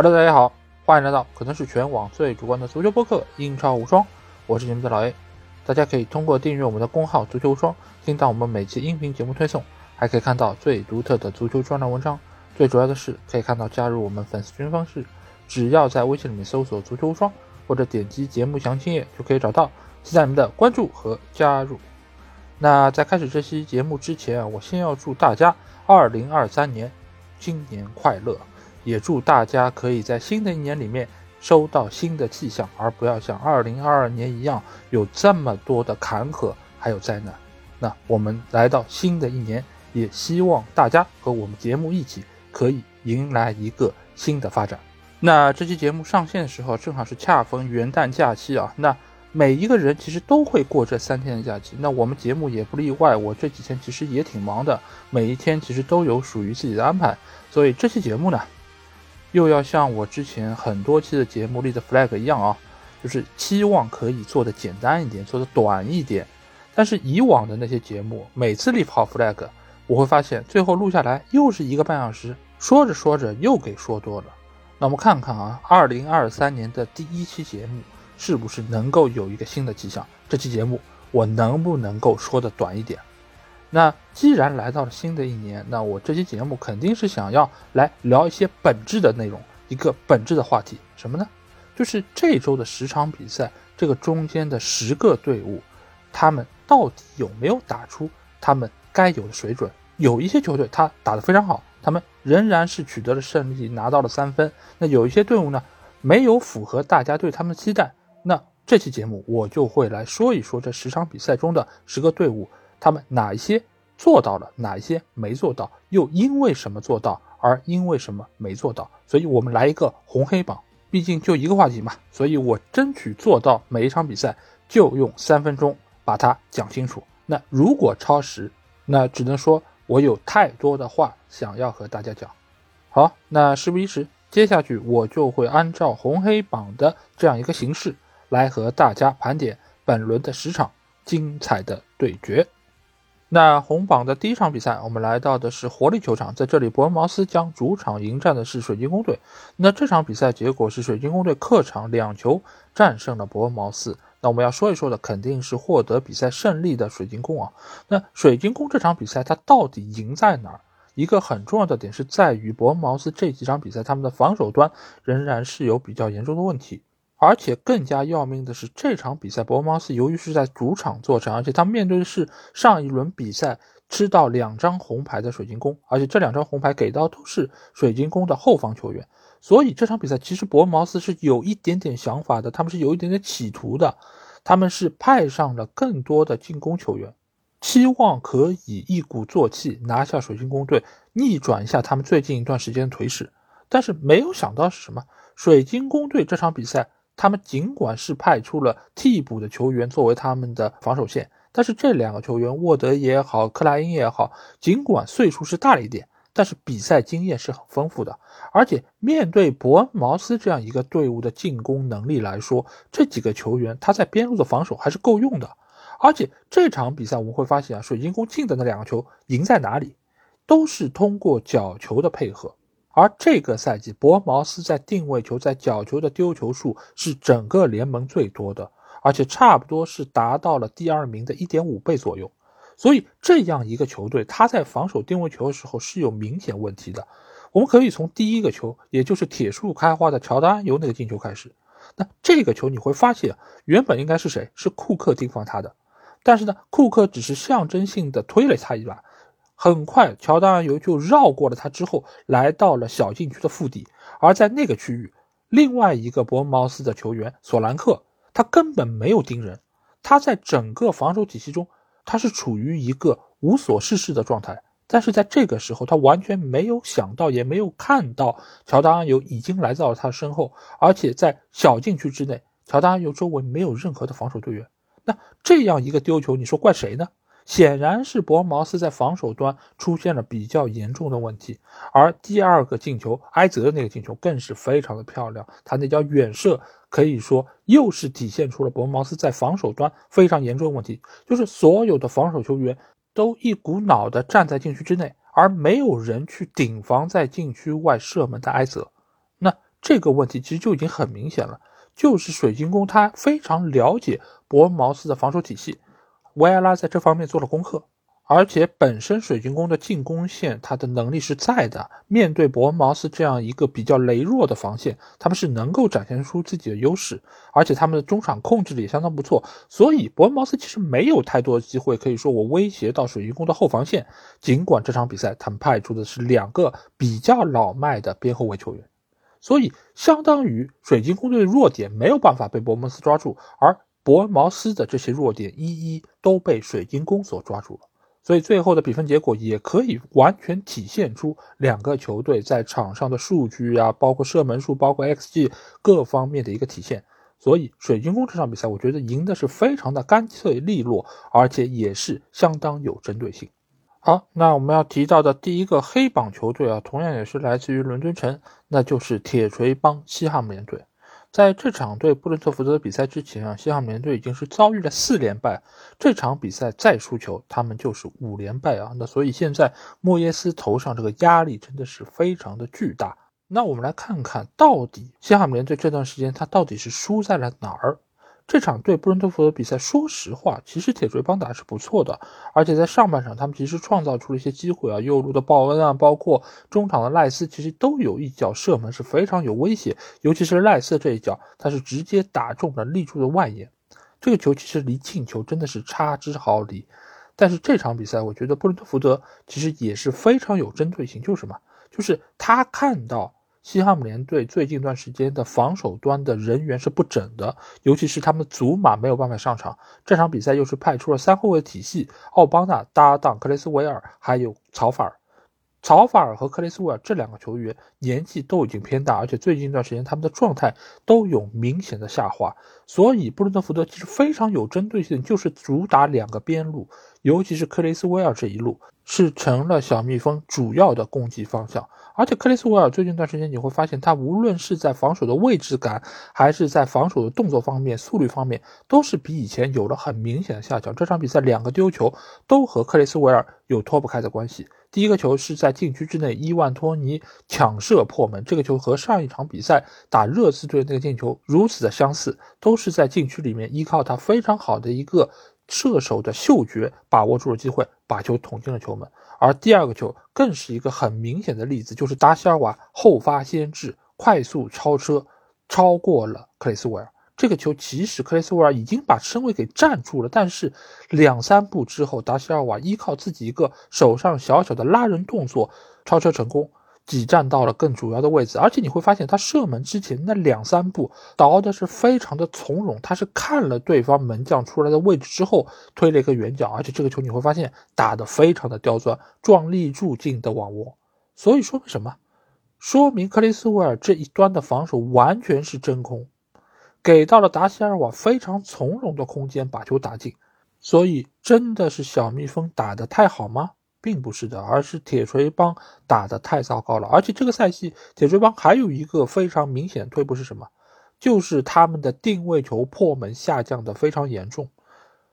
Hello，大家好，欢迎来到可能是全网最主观的足球播客《英超无双》，我是你们的老 A。大家可以通过订阅我们的公号“足球无双”，听到我们每期音频节目推送，还可以看到最独特的足球专栏文章。最主要的是，可以看到加入我们粉丝群方式，只要在微信里面搜索“足球无双”或者点击节目详情页就可以找到。期待你们的关注和加入。那在开始这期节目之前啊，我先要祝大家2023年新年快乐。也祝大家可以在新的一年里面收到新的气象，而不要像二零二二年一样有这么多的坎坷还有灾难。那我们来到新的一年，也希望大家和我们节目一起可以迎来一个新的发展。那这期节目上线的时候，正好是恰逢元旦假期啊。那每一个人其实都会过这三天的假期，那我们节目也不例外。我这几天其实也挺忙的，每一天其实都有属于自己的安排，所以这期节目呢。又要像我之前很多期的节目立的 flag 一样啊，就是期望可以做的简单一点，做的短一点。但是以往的那些节目，每次立好 flag，我会发现最后录下来又是一个半小时，说着说着又给说多了。那我们看看啊，二零二三年的第一期节目是不是能够有一个新的迹象？这期节目我能不能够说的短一点？那既然来到了新的一年，那我这期节目肯定是想要来聊一些本质的内容，一个本质的话题，什么呢？就是这周的十场比赛，这个中间的十个队伍，他们到底有没有打出他们该有的水准？有一些球队他打得非常好，他们仍然是取得了胜利，拿到了三分。那有一些队伍呢，没有符合大家对他们的期待。那这期节目我就会来说一说这十场比赛中的十个队伍。他们哪一些做到了，哪一些没做到，又因为什么做到，而因为什么没做到？所以我们来一个红黑榜，毕竟就一个话题嘛，所以我争取做到每一场比赛就用三分钟把它讲清楚。那如果超时，那只能说我有太多的话想要和大家讲。好，那事不宜迟，接下去我就会按照红黑榜的这样一个形式来和大家盘点本轮的十场精彩的对决。那红榜的第一场比赛，我们来到的是活力球场，在这里，伯恩茅斯将主场迎战的是水晶宫队。那这场比赛结果是水晶宫队客场两球战胜了伯恩茅斯。那我们要说一说的肯定是获得比赛胜利的水晶宫啊。那水晶宫这场比赛它到底赢在哪儿？一个很重要的点是在于伯恩茅斯这几场比赛他们的防守端仍然是有比较严重的问题。而且更加要命的是，这场比赛伯恩茅斯由于是在主场作战，而且他面对的是上一轮比赛吃到两张红牌的水晶宫，而且这两张红牌给到都是水晶宫的后方球员，所以这场比赛其实伯恩茅斯是有一点点想法的，他们是有一点点企图的，他们是派上了更多的进攻球员，期望可以一鼓作气拿下水晶宫队，逆转一下他们最近一段时间的颓势。但是没有想到是什么？水晶宫队这场比赛。他们尽管是派出了替补的球员作为他们的防守线，但是这两个球员沃德也好，克莱因也好，尽管岁数是大了一点，但是比赛经验是很丰富的。而且面对伯恩茅斯这样一个队伍的进攻能力来说，这几个球员他在边路的防守还是够用的。而且这场比赛我们会发现啊，水晶宫进的那两个球赢在哪里，都是通过角球的配合。而这个赛季，博茅斯在定位球、在角球的丢球数是整个联盟最多的，而且差不多是达到了第二名的一点五倍左右。所以，这样一个球队，他在防守定位球的时候是有明显问题的。我们可以从第一个球，也就是铁树开花的乔丹由那个进球开始。那这个球你会发现，原本应该是谁？是库克盯防他的，但是呢，库克只是象征性的推了他一把。很快，乔丹尤就绕过了他，之后来到了小禁区的腹地。而在那个区域，另外一个伯恩茅斯的球员索兰克，他根本没有盯人，他在整个防守体系中，他是处于一个无所事事的状态。但是在这个时候，他完全没有想到，也没有看到乔丹尤已经来到了他身后，而且在小禁区之内，乔丹尤周围没有任何的防守队员。那这样一个丢球，你说怪谁呢？显然是博茅斯在防守端出现了比较严重的问题，而第二个进球埃泽的那个进球更是非常的漂亮，他那脚远射可以说又是体现出了博茅斯在防守端非常严重的问题，就是所有的防守球员都一股脑的站在禁区之内，而没有人去顶防在禁区外射门的埃泽。那这个问题其实就已经很明显了，就是水晶宫他非常了解伯恩茅斯的防守体系，维埃拉在这方面做了功课。而且本身水晶宫的进攻线，它的能力是在的。面对伯恩茅斯这样一个比较羸弱的防线，他们是能够展现出自己的优势。而且他们的中场控制力也相当不错，所以伯恩茅斯其实没有太多的机会，可以说我威胁到水晶宫的后防线。尽管这场比赛他们派出的是两个比较老迈的边后卫球员，所以相当于水晶宫队的弱点没有办法被伯恩茅斯抓住，而伯恩茅斯的这些弱点一一都被水晶宫所抓住了。所以最后的比分结果也可以完全体现出两个球队在场上的数据啊，包括射门数、包括 xG 各方面的一个体现。所以水晶宫这场比赛，我觉得赢的是非常的干脆利落，而且也是相当有针对性。好，那我们要提到的第一个黑榜球队啊，同样也是来自于伦敦城，那就是铁锤帮西汉姆联队。在这场对布伦特福德的比赛之前啊，西汉姆联队已经是遭遇了四连败。这场比赛再输球，他们就是五连败啊。那所以现在莫耶斯头上这个压力真的是非常的巨大。那我们来看看到底西汉姆联队这段时间他到底是输在了哪儿？这场对布伦特福德比赛，说实话，其实铁锤帮打是不错的，而且在上半场他们其实创造出了一些机会啊，右路的鲍恩啊，包括中场的赖斯，其实都有一脚射门是非常有威胁，尤其是赖斯这一脚，他是直接打中了立柱的外沿，这个球其实离进球真的是差之毫厘。但是这场比赛，我觉得布伦特福德其实也是非常有针对性，就是什么？就是他看到。西汉姆联队最近一段时间的防守端的人员是不整的，尤其是他们祖马没有办法上场。这场比赛又是派出了三后卫体系，奥邦纳搭档克雷斯维尔，还有曹法尔。曹法尔和克雷斯维尔这两个球员年纪都已经偏大，而且最近一段时间他们的状态都有明显的下滑。所以布伦特福德其实非常有针对性，就是主打两个边路，尤其是克雷斯维尔这一路是成了小蜜蜂主要的攻击方向。而且克里斯维尔最近一段时间，你会发现他无论是在防守的位置感，还是在防守的动作方面、速率方面，都是比以前有了很明显的下降。这场比赛两个丢球都和克里斯维尔有脱不开的关系。第一个球是在禁区之内，伊万托尼抢射破门，这个球和上一场比赛打热刺队那个进球如此的相似，都是在禁区里面依靠他非常好的一个射手的嗅觉，把握住了机会，把球捅进了球门。而第二个球更是一个很明显的例子，就是达西尔瓦后发先至，快速超车，超过了克里斯维尔。这个球其实克里斯维尔已经把身位给占住了，但是两三步之后，达西尔瓦依靠自己一个手上小小的拉人动作，超车成功。挤占到了更主要的位置，而且你会发现他射门之前那两三步倒的是非常的从容，他是看了对方门将出来的位置之后推了一个远角，而且这个球你会发现打得非常的刁钻，撞立柱进的网窝。所以说明什么？说明克里斯维尔这一端的防守完全是真空，给到了达西尔瓦非常从容的空间把球打进。所以真的是小蜜蜂打得太好吗？并不是的，而是铁锤帮打的太糟糕了。而且这个赛季，铁锤帮还有一个非常明显的退步是什么？就是他们的定位球破门下降的非常严重。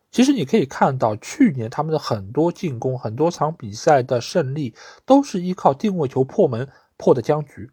其实你可以看到，去年他们的很多进攻、很多场比赛的胜利，都是依靠定位球破门破的僵局。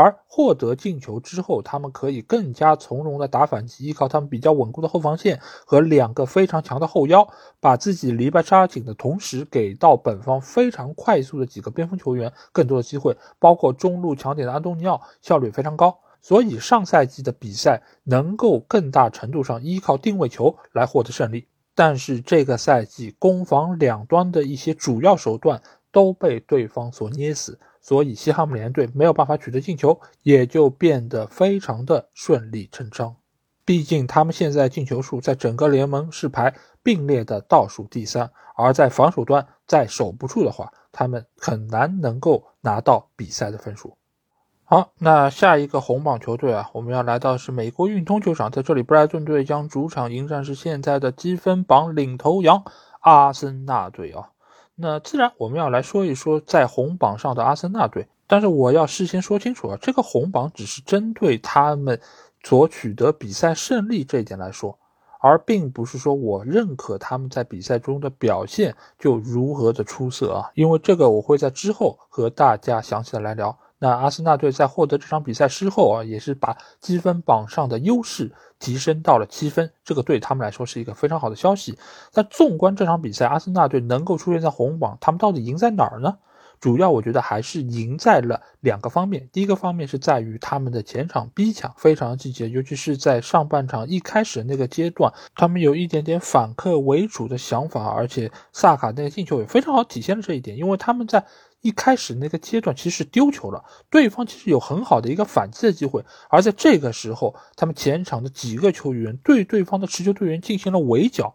而获得进球之后，他们可以更加从容的打反击，依靠他们比较稳固的后防线和两个非常强的后腰，把自己篱笆扎紧的同时，给到本方非常快速的几个边锋球员更多的机会，包括中路强点的安东尼奥效率非常高，所以上赛季的比赛能够更大程度上依靠定位球来获得胜利。但是这个赛季攻防两端的一些主要手段都被对方所捏死。所以西汉姆联队没有办法取得进球，也就变得非常的顺理成章。毕竟他们现在进球数在整个联盟是排并列的倒数第三，而在防守端再守不住的话，他们很难能够拿到比赛的分数。好，那下一个红榜球队啊，我们要来到是美国运通球场，在这里布莱顿队将主场迎战是现在的积分榜领头羊阿森纳队啊。那自然我们要来说一说在红榜上的阿森纳队，但是我要事先说清楚啊，这个红榜只是针对他们所取得比赛胜利这一点来说，而并不是说我认可他们在比赛中的表现就如何的出色啊，因为这个我会在之后和大家详细的来聊。那阿森纳队在获得这场比赛之后啊，也是把积分榜上的优势提升到了七分，这个对他们来说是一个非常好的消息。但纵观这场比赛，阿森纳队能够出现在红榜，他们到底赢在哪儿呢？主要我觉得还是赢在了两个方面。第一个方面是在于他们的前场逼抢非常积极，尤其是在上半场一开始那个阶段，他们有一点点反客为主的想法，而且萨卡那个进球也非常好体现了这一点，因为他们在一开始那个阶段其实是丢球了，对方其实有很好的一个反击的机会，而在这个时候，他们前场的几个球员对对方的持球队员进行了围剿，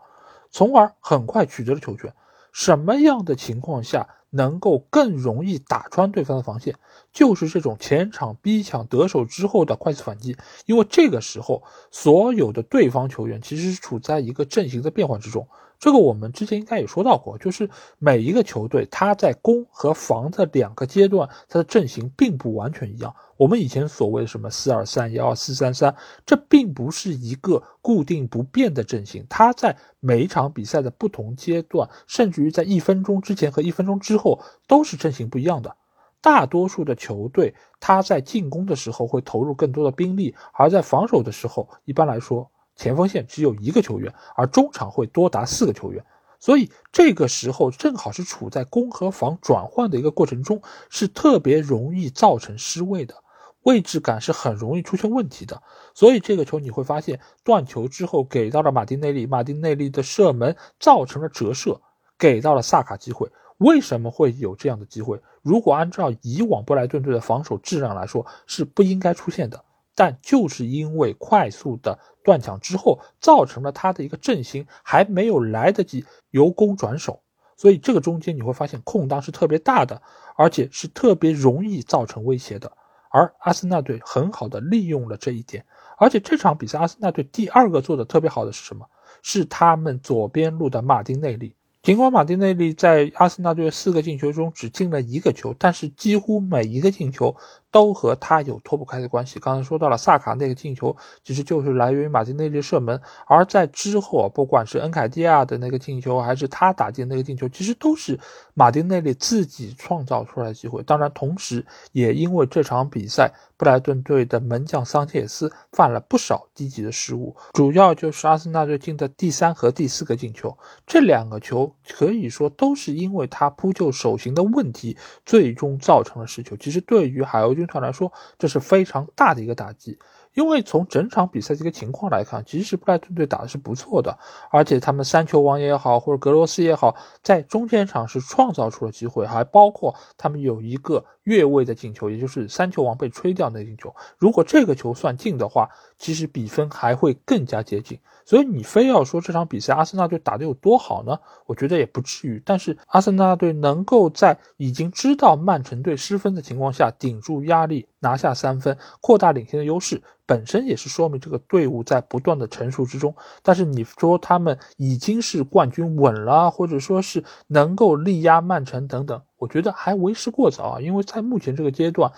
从而很快取得了球权。什么样的情况下？能够更容易打穿对方的防线，就是这种前场逼抢得手之后的快速反击。因为这个时候，所有的对方球员其实是处在一个阵型的变换之中。这个我们之前应该也说到过，就是每一个球队他在攻和防的两个阶段，他的阵型并不完全一样。我们以前所谓的什么四二三幺四三三，这并不是一个固定不变的阵型，它在每一场比赛的不同阶段，甚至于在一分钟之前和一分钟之后都是阵型不一样的。大多数的球队，他在进攻的时候会投入更多的兵力，而在防守的时候，一般来说。前锋线只有一个球员，而中场会多达四个球员，所以这个时候正好是处在攻和防转换的一个过程中，是特别容易造成失位的，位置感是很容易出现问题的。所以这个球你会发现，断球之后给到了马丁内利，马丁内利的射门造成了折射，给到了萨卡机会。为什么会有这样的机会？如果按照以往布莱顿队的防守质量来说，是不应该出现的。但就是因为快速的断抢之后，造成了他的一个阵型还没有来得及由攻转守，所以这个中间你会发现空档是特别大的，而且是特别容易造成威胁的。而阿森纳队很好的利用了这一点，而且这场比赛阿森纳队第二个做的特别好的是什么？是他们左边路的马丁内利。尽管马丁内利在阿森纳队四个进球中只进了一个球，但是几乎每一个进球。都和他有脱不开的关系。刚才说到了萨卡那个进球，其实就是来源于马丁内利射门。而在之后啊，不管是恩凯蒂亚的那个进球，还是他打进那个进球，其实都是马丁内利自己创造出来的机会。当然，同时也因为这场比赛，布莱顿队的门将桑切斯犯了不少低级的失误，主要就是阿森纳队进的第三和第四个进球，这两个球可以说都是因为他扑救手型的问题，最终造成了失球。其实对于海鸥。军团来说，这是非常大的一个打击，因为从整场比赛这个情况来看，其实布莱顿队打的是不错的，而且他们三球王也好，或者格罗斯也好，在中间场是创造出了机会，还包括他们有一个越位的进球，也就是三球王被吹掉那进球，如果这个球算进的话，其实比分还会更加接近。所以你非要说这场比赛阿森纳队打得有多好呢？我觉得也不至于。但是阿森纳队能够在已经知道曼城队失分的情况下顶住压力拿下三分，扩大领先的优势，本身也是说明这个队伍在不断的成熟之中。但是你说他们已经是冠军稳了，或者说是能够力压曼城等等，我觉得还为时过早啊。因为在目前这个阶段，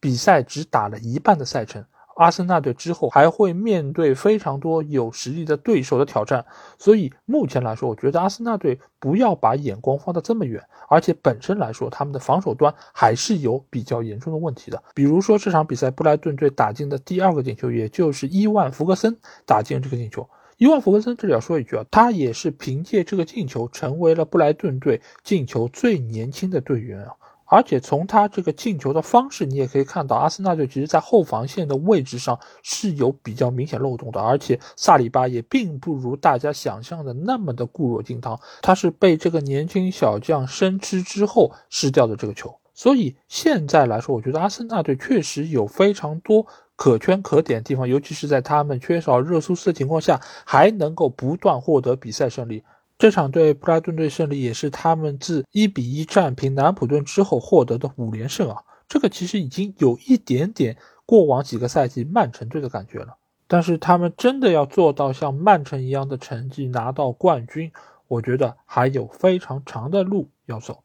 比赛只打了一半的赛程。阿森纳队之后还会面对非常多有实力的对手的挑战，所以目前来说，我觉得阿森纳队不要把眼光放得这么远，而且本身来说，他们的防守端还是有比较严重的问题的。比如说这场比赛布莱顿队打进的第二个进球，也就是伊万福格森打进这个进球。伊万福格森这里要说一句啊，他也是凭借这个进球成为了布莱顿队进球最年轻的队员啊。而且从他这个进球的方式，你也可以看到，阿森纳队其实在后防线的位置上是有比较明显漏洞的。而且萨里巴也并不如大家想象的那么的固若金汤，他是被这个年轻小将生吃之后失掉的这个球。所以现在来说，我觉得阿森纳队确实有非常多可圈可点的地方，尤其是在他们缺少热苏斯的情况下，还能够不断获得比赛胜利。这场对布莱顿队胜利也是他们自一比一战平南普顿之后获得的五连胜啊！这个其实已经有一点点过往几个赛季曼城队的感觉了。但是他们真的要做到像曼城一样的成绩拿到冠军，我觉得还有非常长的路要走。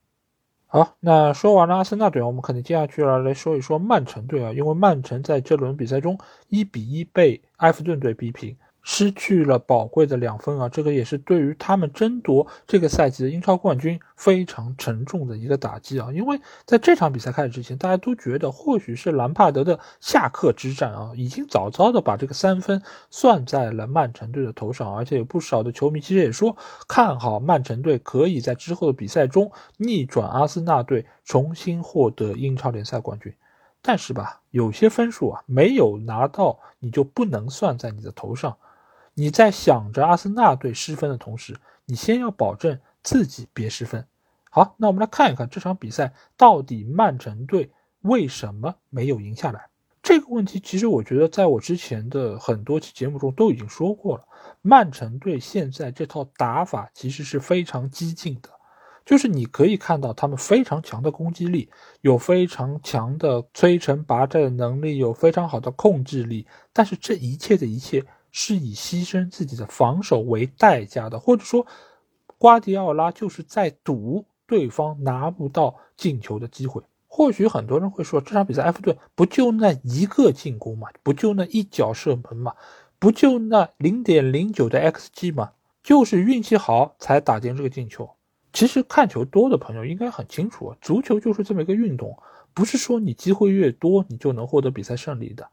好，那说完了阿森纳队，我们可能接下去要来说一说曼城队啊，因为曼城在这轮比赛中一比一被埃弗顿队逼平。失去了宝贵的两分啊，这个也是对于他们争夺这个赛季的英超冠军非常沉重的一个打击啊！因为在这场比赛开始之前，大家都觉得或许是兰帕德的下课之战啊，已经早早的把这个三分算在了曼城队的头上，而且有不少的球迷其实也说看好曼城队可以在之后的比赛中逆转阿森纳队，重新获得英超联赛冠军。但是吧，有些分数啊没有拿到，你就不能算在你的头上。你在想着阿森纳队失分的同时，你先要保证自己别失分。好，那我们来看一看这场比赛到底曼城队为什么没有赢下来？这个问题其实我觉得在我之前的很多期节目中都已经说过了。曼城队现在这套打法其实是非常激进的，就是你可以看到他们非常强的攻击力，有非常强的摧城拔寨的能力，有非常好的控制力，但是这一切的一切。是以牺牲自己的防守为代价的，或者说，瓜迪奥拉就是在赌对方拿不到进球的机会。或许很多人会说，这场比赛埃弗顿不就那一个进攻嘛，不就那一脚射门嘛，不就那零点零九的 xg 嘛，就是运气好才打进这个进球。其实看球多的朋友应该很清楚，足球就是这么一个运动，不是说你机会越多你就能获得比赛胜利的。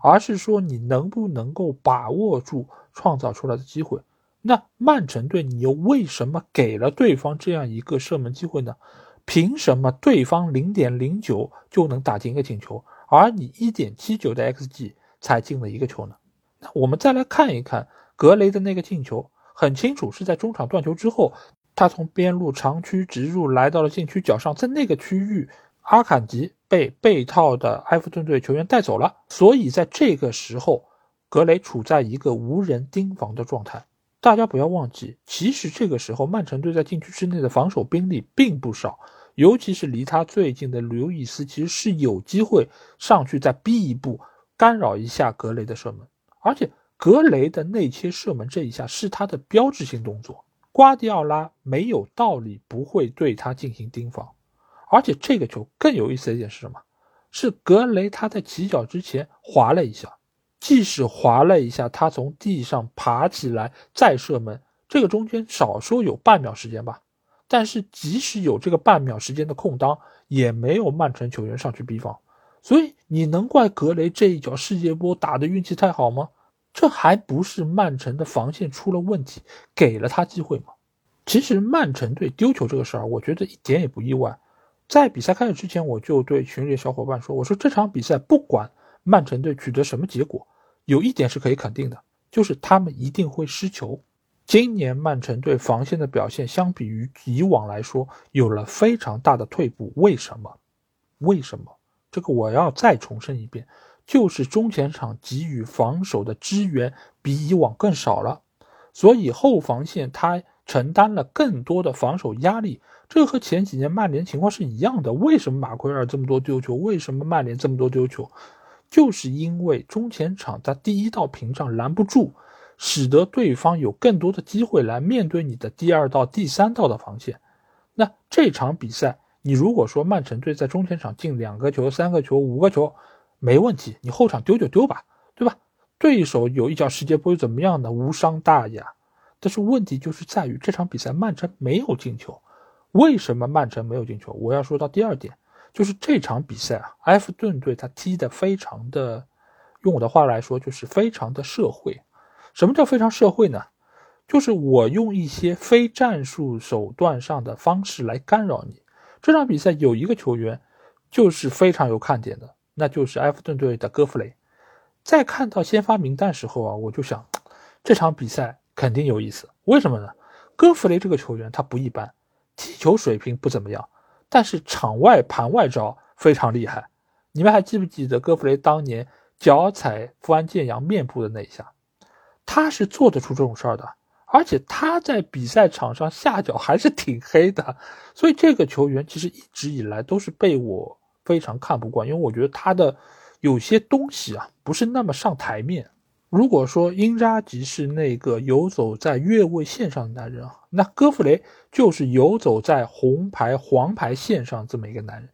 而是说你能不能够把握住创造出来的机会？那曼城队你又为什么给了对方这样一个射门机会呢？凭什么对方零点零九就能打进一个进球，而你一点七九的 xg 才进了一个球呢？那我们再来看一看格雷的那个进球，很清楚是在中场断球之后，他从边路长驱直入来到了禁区角上，在那个区域。阿坎吉被被套的埃弗顿队球员带走了，所以在这个时候，格雷处在一个无人盯防的状态。大家不要忘记，其实这个时候曼城队在禁区之内的防守兵力并不少，尤其是离他最近的刘易斯，其实是有机会上去再逼一步，干扰一下格雷的射门。而且格雷的内切射门这一下是他的标志性动作，瓜迪奥拉没有道理不会对他进行盯防。而且这个球更有意思的一点是什么？是格雷他在起脚之前滑了一下，即使滑了一下，他从地上爬起来再射门，这个中间少说有半秒时间吧。但是即使有这个半秒时间的空当，也没有曼城球员上去逼防。所以你能怪格雷这一脚世界波打的运气太好吗？这还不是曼城的防线出了问题，给了他机会吗？其实曼城队丢球这个事儿，我觉得一点也不意外。在比赛开始之前，我就对群里的小伙伴说：“我说这场比赛不管曼城队取得什么结果，有一点是可以肯定的，就是他们一定会失球。今年曼城队防线的表现相比于以往来说有了非常大的退步。为什么？为什么？这个我要再重申一遍，就是中前场给予防守的支援比以往更少了，所以后防线他承担了更多的防守压力。”这和前几年曼联情况是一样的。为什么马奎尔这么多丢球？为什么曼联这么多丢球？就是因为中前场他第一道屏障拦不住，使得对方有更多的机会来面对你的第二道、第三道的防线。那这场比赛，你如果说曼城队在中前场进两个球、三个球、五个球，没问题，你后场丢就丢吧，对吧？对手有一脚世界波又怎么样呢？无伤大雅。但是问题就是在于这场比赛曼城没有进球。为什么曼城没有进球？我要说到第二点，就是这场比赛啊，埃弗顿队他踢得非常的，用我的话来说就是非常的社会。什么叫非常社会呢？就是我用一些非战术手段上的方式来干扰你。这场比赛有一个球员就是非常有看点的，那就是埃弗顿队的戈弗雷。在看到先发名单时候啊，我就想这场比赛肯定有意思。为什么呢？戈弗雷这个球员他不一般。踢球水平不怎么样，但是场外盘外招非常厉害。你们还记不记得戈弗雷当年脚踩富安健洋面部的那一下？他是做得出这种事儿的，而且他在比赛场上下脚还是挺黑的。所以这个球员其实一直以来都是被我非常看不惯，因为我觉得他的有些东西啊不是那么上台面。如果说英扎吉是那个游走在越位线上的男人，那戈弗雷就是游走在红牌、黄牌线上这么一个男人。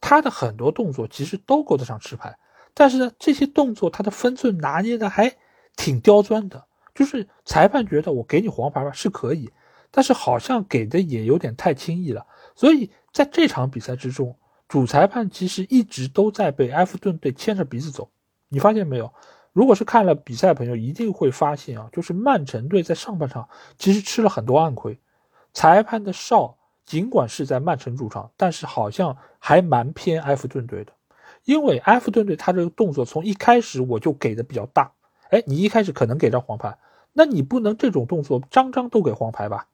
他的很多动作其实都够得上吃牌，但是呢，这些动作他的分寸拿捏的还挺刁钻的。就是裁判觉得我给你黄牌吧是可以，但是好像给的也有点太轻易了。所以在这场比赛之中，主裁判其实一直都在被埃弗顿队牵着鼻子走。你发现没有？如果是看了比赛的朋友，一定会发现啊，就是曼城队在上半场其实吃了很多暗亏。裁判的哨尽管是在曼城主场，但是好像还蛮偏埃弗顿队的，因为埃弗顿队他这个动作从一开始我就给的比较大。哎，你一开始可能给张黄牌，那你不能这种动作张张都给黄牌吧？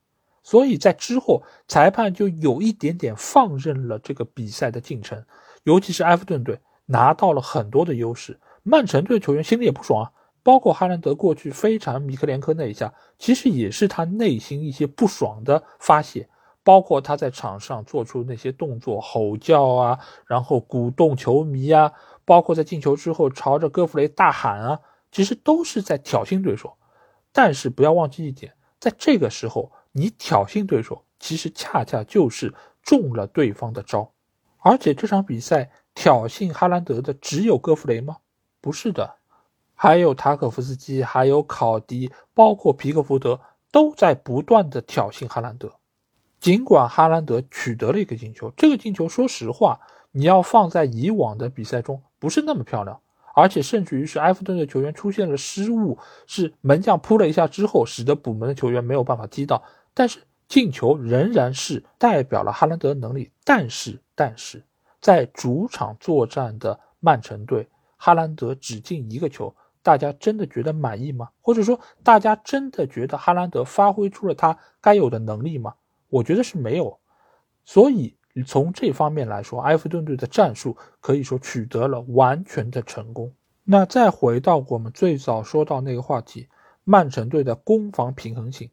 所以在之后，裁判就有一点点放任了这个比赛的进程，尤其是埃弗顿队拿到了很多的优势，曼城队球员心里也不爽啊。包括哈兰德过去非常米克连科那一下，其实也是他内心一些不爽的发泄，包括他在场上做出那些动作，吼叫啊，然后鼓动球迷啊，包括在进球之后朝着戈弗雷大喊啊。其实都是在挑衅对手，但是不要忘记一点，在这个时候你挑衅对手，其实恰恰就是中了对方的招。而且这场比赛挑衅哈兰德的只有戈弗雷吗？不是的，还有塔可夫斯基，还有考迪，包括皮克福德都在不断的挑衅哈兰德。尽管哈兰德取得了一个进球，这个进球说实话，你要放在以往的比赛中不是那么漂亮。而且甚至于是埃弗顿的球员出现了失误，是门将扑了一下之后，使得补门的球员没有办法踢到。但是进球仍然是代表了哈兰德能力。但是，但是在主场作战的曼城队，哈兰德只进一个球，大家真的觉得满意吗？或者说，大家真的觉得哈兰德发挥出了他该有的能力吗？我觉得是没有。所以。从这方面来说，埃弗顿队的战术可以说取得了完全的成功。那再回到我们最早说到那个话题，曼城队的攻防平衡性，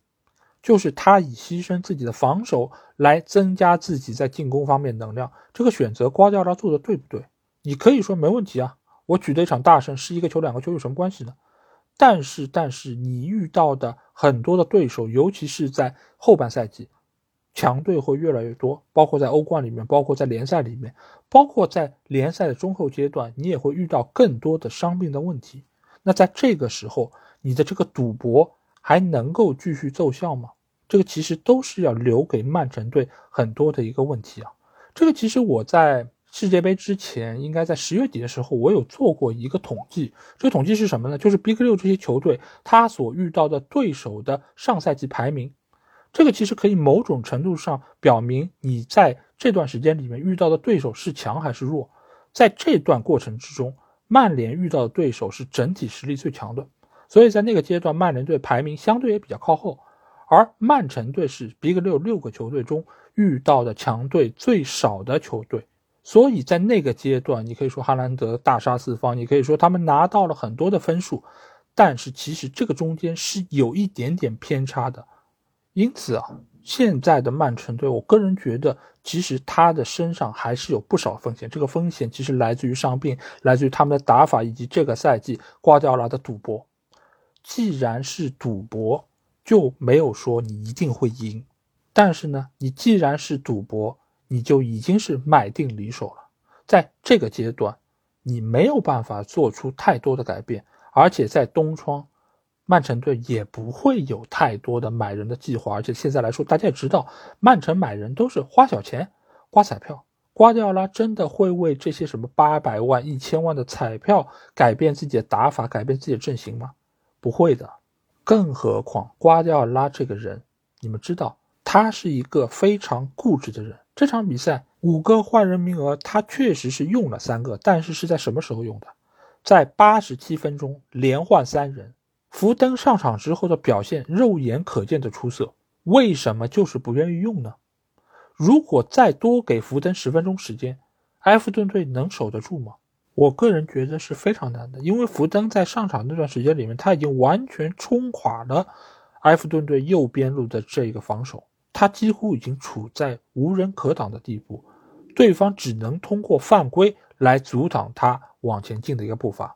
就是他以牺牲自己的防守来增加自己在进攻方面能量。这个选择瓜迪奥拉做的对不对？你可以说没问题啊，我举的一场大胜，是一个球两个球有什么关系呢？但是，但是你遇到的很多的对手，尤其是在后半赛季。强队会越来越多，包括在欧冠里面，包括在联赛里面，包括在联赛的中后阶段，你也会遇到更多的伤病的问题。那在这个时候，你的这个赌博还能够继续奏效吗？这个其实都是要留给曼城队很多的一个问题啊。这个其实我在世界杯之前，应该在十月底的时候，我有做过一个统计。这个统计是什么呢？就是 Big 六这些球队他所遇到的对手的上赛季排名。这个其实可以某种程度上表明你在这段时间里面遇到的对手是强还是弱。在这段过程之中，曼联遇到的对手是整体实力最强的，所以在那个阶段，曼联队排名相对也比较靠后。而曼城队是 Big 六六个球队中遇到的强队最少的球队，所以在那个阶段，你可以说哈兰德大杀四方，你可以说他们拿到了很多的分数，但是其实这个中间是有一点点偏差的。因此啊，现在的曼城队，我个人觉得，其实他的身上还是有不少风险。这个风险其实来自于伤病，来自于他们的打法，以及这个赛季瓜迪奥拉的赌博。既然是赌博，就没有说你一定会赢。但是呢，你既然是赌博，你就已经是买定离手了。在这个阶段，你没有办法做出太多的改变，而且在东窗。曼城队也不会有太多的买人的计划，而且现在来说，大家也知道，曼城买人都是花小钱、刮彩票。瓜迪奥拉真的会为这些什么八百万、一千万的彩票改变自己的打法、改变自己的阵型吗？不会的。更何况瓜迪奥拉这个人，你们知道，他是一个非常固执的人。这场比赛五个换人名额，他确实是用了三个，但是是在什么时候用的？在八十七分钟连换三人。福登上场之后的表现肉眼可见的出色，为什么就是不愿意用呢？如果再多给福登十分钟时间，埃弗顿队能守得住吗？我个人觉得是非常难的，因为福登在上场那段时间里面，他已经完全冲垮了埃弗顿队右边路的这一个防守，他几乎已经处在无人可挡的地步，对方只能通过犯规来阻挡他往前进的一个步伐。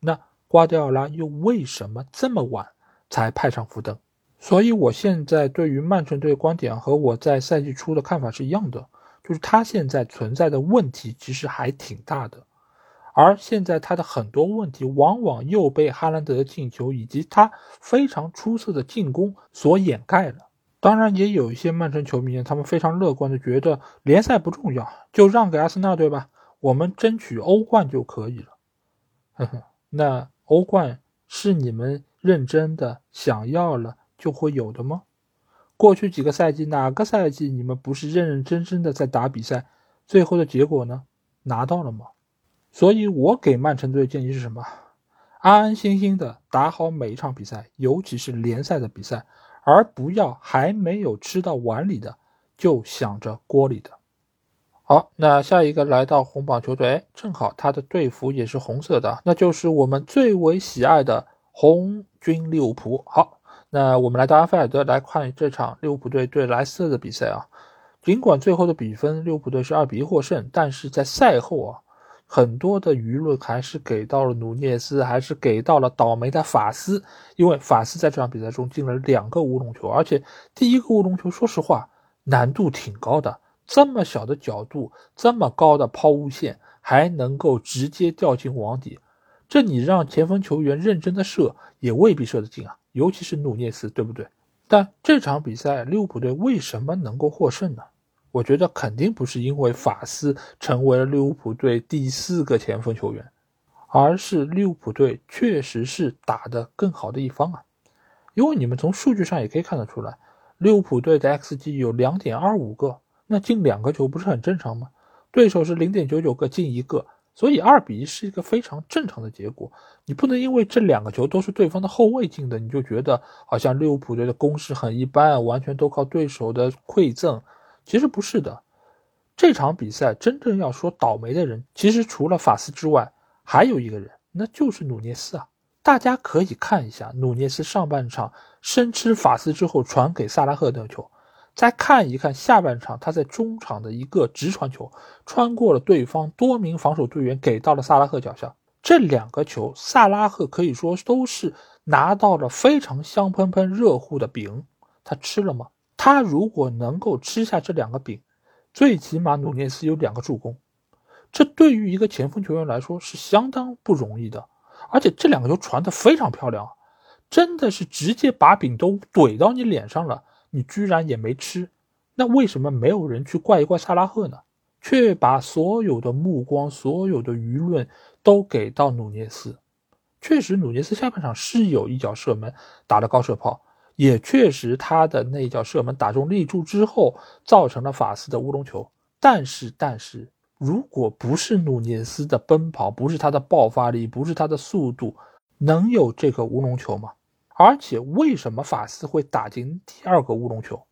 那。瓜迪奥拉又为什么这么晚才派上福登？所以我现在对于曼城队的观点和我在赛季初的看法是一样的，就是他现在存在的问题其实还挺大的，而现在他的很多问题，往往又被哈兰德的进球以及他非常出色的进攻所掩盖了。当然，也有一些曼城球迷，他们非常乐观的觉得联赛不重要，就让给阿森纳队吧，我们争取欧冠就可以了。呵呵，那欧冠是你们认真的想要了就会有的吗？过去几个赛季，哪个赛季你们不是认认真真的在打比赛？最后的结果呢？拿到了吗？所以我给曼城队的建议是什么？安安心心的打好每一场比赛，尤其是联赛的比赛，而不要还没有吃到碗里的就想着锅里的。好，那下一个来到红榜球队，正好他的队服也是红色的，那就是我们最为喜爱的红军利物浦。好，那我们来到安菲尔德来看这场利物浦队对莱斯特的比赛啊。尽管最后的比分利物浦队是二比一获胜，但是在赛后啊。很多的舆论还是给到了努涅斯，还是给到了倒霉的法斯，因为法斯在这场比赛中进了两个乌龙球，而且第一个乌龙球，说实话难度挺高的，这么小的角度，这么高的抛物线，还能够直接掉进网底，这你让前锋球员认真的射，也未必射得进啊，尤其是努涅斯，对不对？但这场比赛利物浦队为什么能够获胜呢？我觉得肯定不是因为法斯成为了利物浦队第四个前锋球员，而是利物浦队确实是打得更好的一方啊。因为你们从数据上也可以看得出来，利物浦队的 xG 有两点二五个，那进两个球不是很正常吗？对手是零点九九个进一个，所以二比一是一个非常正常的结果。你不能因为这两个球都是对方的后卫进的，你就觉得好像利物浦队的攻势很一般，完全都靠对手的馈赠。其实不是的，这场比赛真正要说倒霉的人，其实除了法斯之外，还有一个人，那就是努涅斯啊。大家可以看一下努涅斯上半场生吃法斯之后传给萨拉赫的球，再看一看下半场他在中场的一个直传球，穿过了对方多名防守队员，给到了萨拉赫脚下。这两个球，萨拉赫可以说都是拿到了非常香喷喷、热乎的饼，他吃了吗？他如果能够吃下这两个饼，最起码努涅斯有两个助攻，这对于一个前锋球员来说是相当不容易的。而且这两个球传的非常漂亮，真的是直接把饼都怼到你脸上了，你居然也没吃。那为什么没有人去怪一怪萨拉赫呢？却把所有的目光、所有的舆论都给到努涅斯。确实，努涅斯下半场是有一脚射门打的高射炮。也确实，他的那脚射门打中立柱之后，造成了法斯的乌龙球。但是，但是，如果不是努涅斯的奔跑，不是他的爆发力，不是他的速度，能有这个乌龙球吗？而且，为什么法斯会打进第二个乌龙球？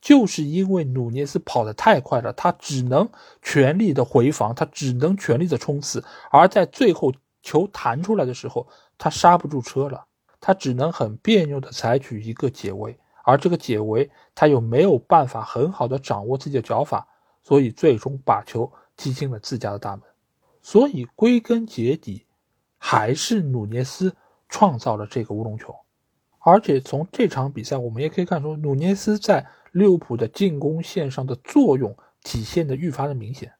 就是因为努涅斯跑得太快了，他只能全力的回防，他只能全力的冲刺，而在最后球弹出来的时候，他刹不住车了。他只能很别扭的采取一个解围，而这个解围他又没有办法很好的掌握自己的脚法，所以最终把球踢进了自家的大门。所以归根结底，还是努涅斯创造了这个乌龙球。而且从这场比赛我们也可以看出，努涅斯在利物浦的进攻线上的作用体现的愈发的明显。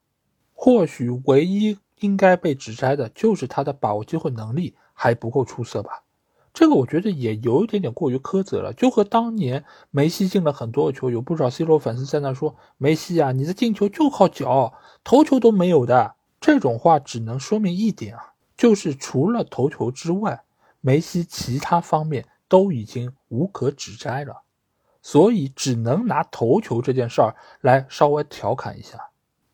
或许唯一应该被指摘的就是他的把握机会能力还不够出色吧。这个我觉得也有一点点过于苛责了，就和当年梅西进了很多球，有不少 C 罗粉丝在那说梅西啊，你的进球就靠脚，头球都没有的。这种话只能说明一点啊，就是除了头球之外，梅西其他方面都已经无可指摘了，所以只能拿头球这件事儿来稍微调侃一下。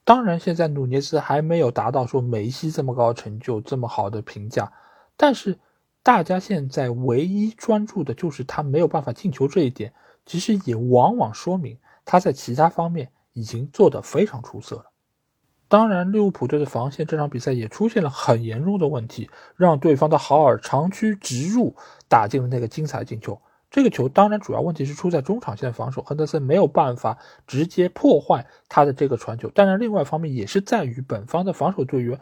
当然，现在努涅斯还没有达到说梅西这么高成就、这么好的评价，但是。大家现在唯一专注的就是他没有办法进球这一点，其实也往往说明他在其他方面已经做得非常出色了。当然，利物浦队的防线这场比赛也出现了很严重的问题，让对方的豪尔长驱直入打进了那个精彩进球。这个球当然主要问题是出在中场线防守，亨德森没有办法直接破坏他的这个传球。当然，另外一方面也是在于本方的防守队员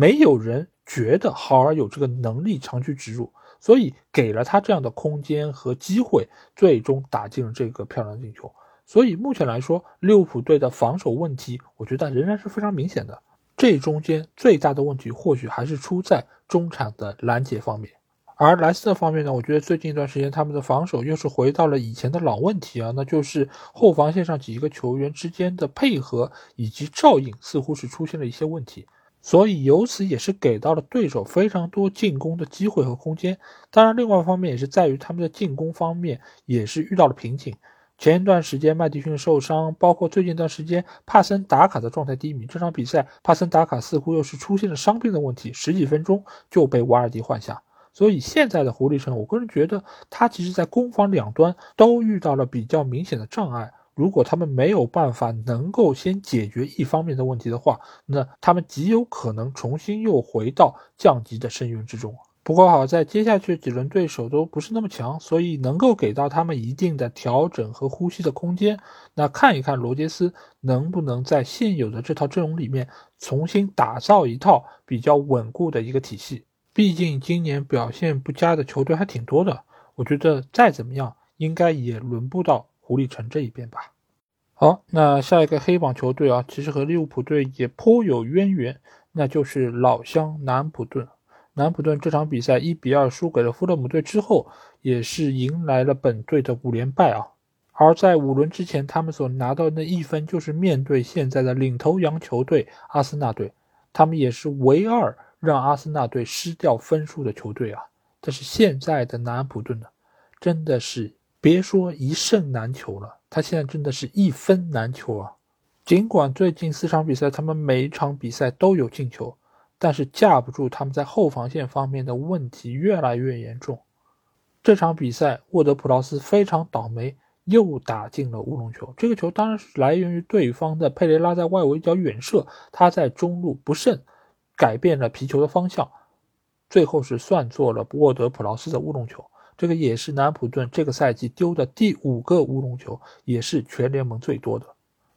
没有人。觉得豪尔有这个能力长驱直入，所以给了他这样的空间和机会，最终打进了这个漂亮的进球。所以目前来说，利物浦队的防守问题，我觉得仍然是非常明显的。这中间最大的问题或许还是出在中场的拦截方面。而莱斯特方面呢，我觉得最近一段时间他们的防守又是回到了以前的老问题啊，那就是后防线上几个球员之间的配合以及照应似乎是出现了一些问题，所以由此也是给到了对手非常多进攻的机会和空间。当然，另外一方面也是在于他们的进攻方面也是遇到了瓶颈。前一段时间麦迪逊受伤，包括最近一段时间帕森打卡的状态低迷，这场比赛帕森打卡似乎又是出现了伤病的问题，十几分钟就被瓦尔迪换下。所以现在的狐狸城，我个人觉得他其实在攻防两端都遇到了比较明显的障碍。如果他们没有办法能够先解决一方面的问题的话，那他们极有可能重新又回到降级的深渊之中。不过好在接下去几轮对手都不是那么强，所以能够给到他们一定的调整和呼吸的空间。那看一看罗杰斯能不能在现有的这套阵容里面重新打造一套比较稳固的一个体系。毕竟今年表现不佳的球队还挺多的，我觉得再怎么样应该也轮不到狐狸城这一边吧。好，那下一个黑榜球队啊，其实和利物浦队也颇有渊源，那就是老乡南普顿。南普顿这场比赛一比二输给了富勒姆队之后，也是迎来了本队的五连败啊。而在五轮之前，他们所拿到的那一分，就是面对现在的领头羊球队阿森纳队，他们也是唯二。让阿森纳队失掉分数的球队啊！但是现在的南安普顿呢，真的是别说一胜难求了，他现在真的是一分难求啊！尽管最近四场比赛他们每一场比赛都有进球，但是架不住他们在后防线方面的问题越来越严重。这场比赛沃德普劳斯非常倒霉，又打进了乌龙球。这个球当然是来源于对方的佩雷拉在外围角远射，他在中路不慎。改变了皮球的方向，最后是算作了沃德普劳斯的乌龙球。这个也是南普顿这个赛季丢的第五个乌龙球，也是全联盟最多的。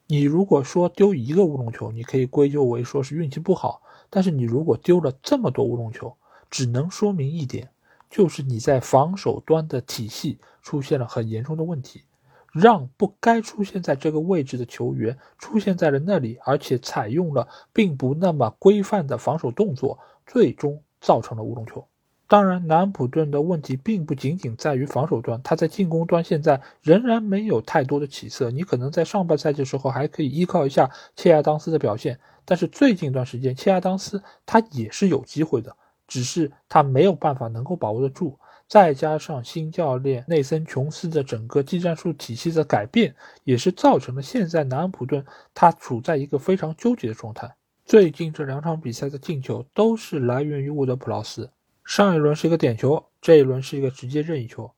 你如果说丢一个乌龙球，你可以归咎为说是运气不好。但是你如果丢了这么多乌龙球，只能说明一点，就是你在防守端的体系出现了很严重的问题。让不该出现在这个位置的球员出现在了那里，而且采用了并不那么规范的防守动作，最终造成了乌龙球。当然，南安普顿的问题并不仅仅在于防守端，他在进攻端现在仍然没有太多的起色。你可能在上半赛季的时候还可以依靠一下切亚当斯的表现，但是最近一段时间，切亚当斯他也是有机会的，只是他没有办法能够把握得住。再加上新教练内森·琼斯的整个技战术体系的改变，也是造成了现在南安普顿他处在一个非常纠结的状态。最近这两场比赛的进球都是来源于沃德普劳斯，上一轮是一个点球，这一轮是一个直接任意球。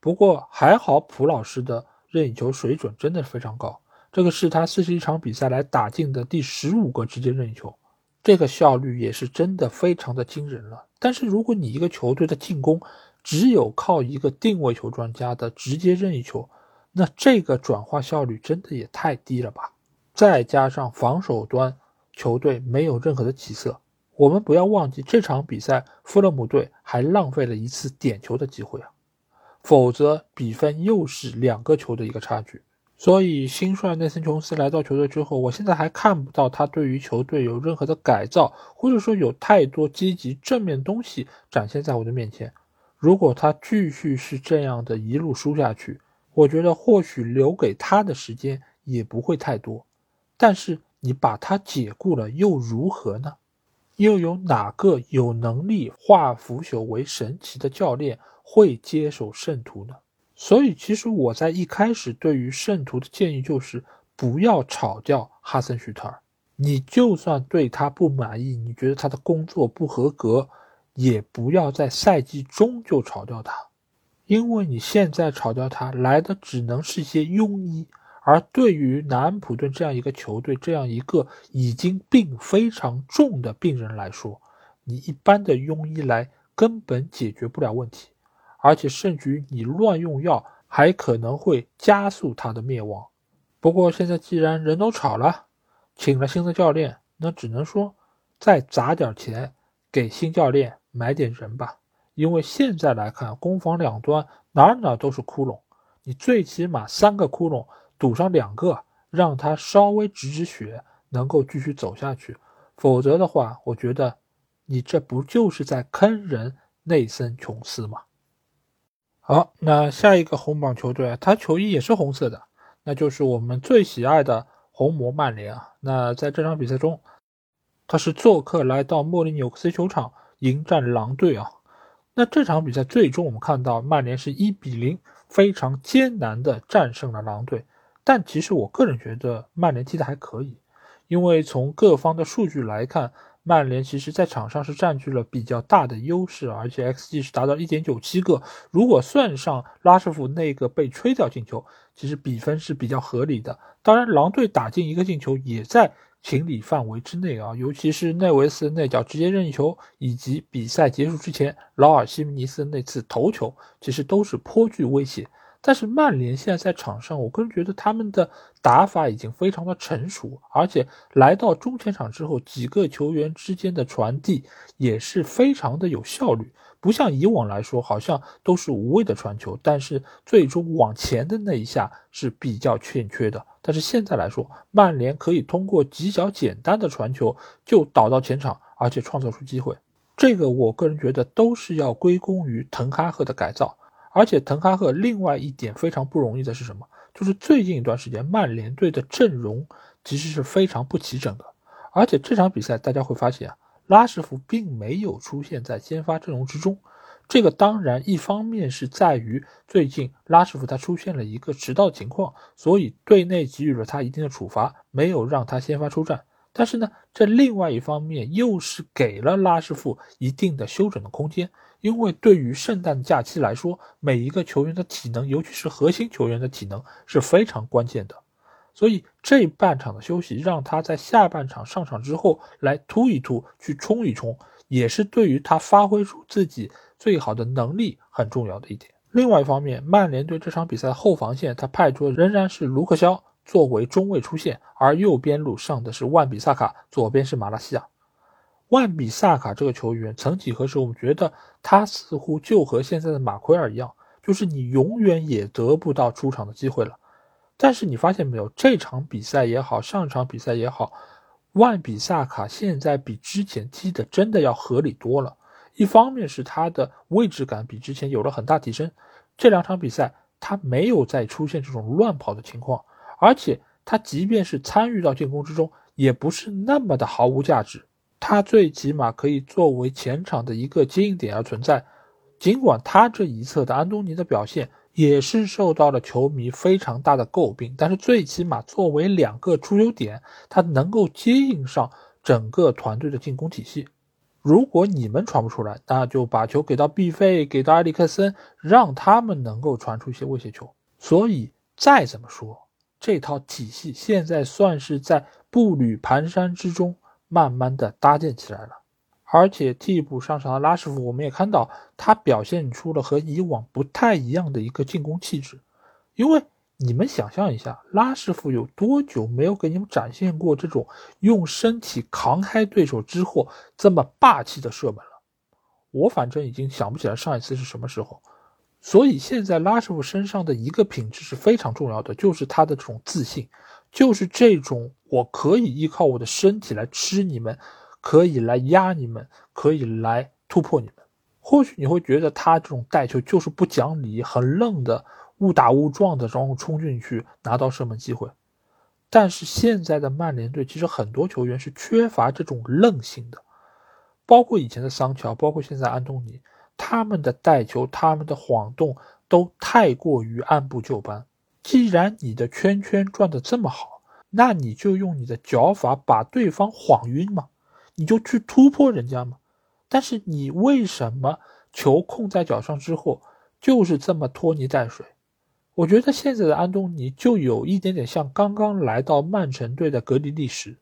不过还好，普老师的任意球水准真的非常高，这个是他四十一场比赛来打进的第十五个直接任意球，这个效率也是真的非常的惊人了。但是如果你一个球队的进攻，只有靠一个定位球专家的直接任意球，那这个转化效率真的也太低了吧？再加上防守端球队没有任何的起色，我们不要忘记这场比赛富勒姆队还浪费了一次点球的机会啊，否则比分又是两个球的一个差距。所以新帅内森·琼斯来到球队之后，我现在还看不到他对于球队有任何的改造，或者说有太多积极正面东西展现在我的面前。如果他继续是这样的一路输下去，我觉得或许留给他的时间也不会太多。但是你把他解雇了又如何呢？又有哪个有能力化腐朽为神奇的教练会接手圣徒呢？所以，其实我在一开始对于圣徒的建议就是不要炒掉哈森许特尔。你就算对他不满意，你觉得他的工作不合格。也不要在赛季中就炒掉他，因为你现在炒掉他来的只能是些庸医，而对于南安普顿这样一个球队，这样一个已经病非常重的病人来说，你一般的庸医来根本解决不了问题，而且甚至于你乱用药还可能会加速他的灭亡。不过现在既然人都炒了，请了新的教练，那只能说再砸点钱给新教练。买点人吧，因为现在来看，攻防两端哪哪都是窟窿，你最起码三个窟窿赌上两个，让他稍微止止血，能够继续走下去。否则的话，我觉得你这不就是在坑人内森·琼斯吗？好，那下一个红榜球队，他球衣也是红色的，那就是我们最喜爱的红魔曼联啊。那在这场比赛中，他是做客来到莫里纽克斯球场迎战狼队啊。那这场比赛最终我们看到曼联是一比零非常艰难的战胜了狼队，但其实我个人觉得曼联踢的还可以，因为从各方的数据来看。曼联其实在场上是占据了比较大的优势，而且 xG 是达到一点九七个。如果算上拉什福那个被吹掉进球，其实比分是比较合理的。当然，狼队打进一个进球也在情理范围之内啊，尤其是内维斯那脚直接任意球，以及比赛结束之前劳尔西米尼斯那次头球，其实都是颇具威胁。但是曼联现在在场上，我个人觉得他们的打法已经非常的成熟，而且来到中前场之后，几个球员之间的传递也是非常的有效率，不像以往来说，好像都是无谓的传球，但是最终往前的那一下是比较欠缺的。但是现在来说，曼联可以通过几脚简单的传球就导到前场，而且创造出机会，这个我个人觉得都是要归功于滕哈赫的改造。而且滕哈赫另外一点非常不容易的是什么？就是最近一段时间曼联队的阵容其实是非常不齐整的。而且这场比赛大家会发现啊，拉什福并没有出现在先发阵容之中。这个当然一方面是在于最近拉什福他出现了一个迟到情况，所以队内给予了他一定的处罚，没有让他先发出战。但是呢，这另外一方面又是给了拉什福一定的休整的空间。因为对于圣诞假期来说，每一个球员的体能，尤其是核心球员的体能是非常关键的。所以这半场的休息，让他在下半场上场之后来突一突，去冲一冲，也是对于他发挥出自己最好的能力很重要的一点。另外一方面，曼联队这场比赛的后防线他派出的仍然是卢克肖作为中卫出现，而右边路上的是万比萨卡，左边是马拉西亚。万比萨卡这个球员，曾几何时，我们觉得他似乎就和现在的马奎尔一样，就是你永远也得不到出场的机会了。但是你发现没有，这场比赛也好，上场比赛也好，万比萨卡现在比之前踢的真的要合理多了。一方面是他的位置感比之前有了很大提升，这两场比赛他没有再出现这种乱跑的情况，而且他即便是参与到进攻之中，也不是那么的毫无价值。他最起码可以作为前场的一个接应点而存在，尽管他这一侧的安东尼的表现也是受到了球迷非常大的诟病，但是最起码作为两个出球点，他能够接应上整个团队的进攻体系。如果你们传不出来，那就把球给到毕费，给到埃里克森，让他们能够传出一些威胁球。所以再怎么说，这套体系现在算是在步履蹒跚之中。慢慢的搭建起来了，而且替补上场的拉什福，我们也看到他表现出了和以往不太一样的一个进攻气质。因为你们想象一下，拉什福有多久没有给你们展现过这种用身体扛开对手之后这么霸气的射门了？我反正已经想不起来上一次是什么时候。所以现在拉什福身上的一个品质是非常重要的，就是他的这种自信。就是这种，我可以依靠我的身体来吃你们，可以来压你们，可以来突破你们。或许你会觉得他这种带球就是不讲理、很愣的，误打误撞的，然后冲进去拿到射门机会。但是现在的曼联队其实很多球员是缺乏这种愣性的，包括以前的桑乔，包括现在安东尼，他们的带球、他们的晃动都太过于按部就班。既然你的圈圈转的这么好，那你就用你的脚法把对方晃晕嘛，你就去突破人家嘛。但是你为什么球控在脚上之后就是这么拖泥带水？我觉得现在的安东尼就有一点点像刚刚来到曼城队的格里利什，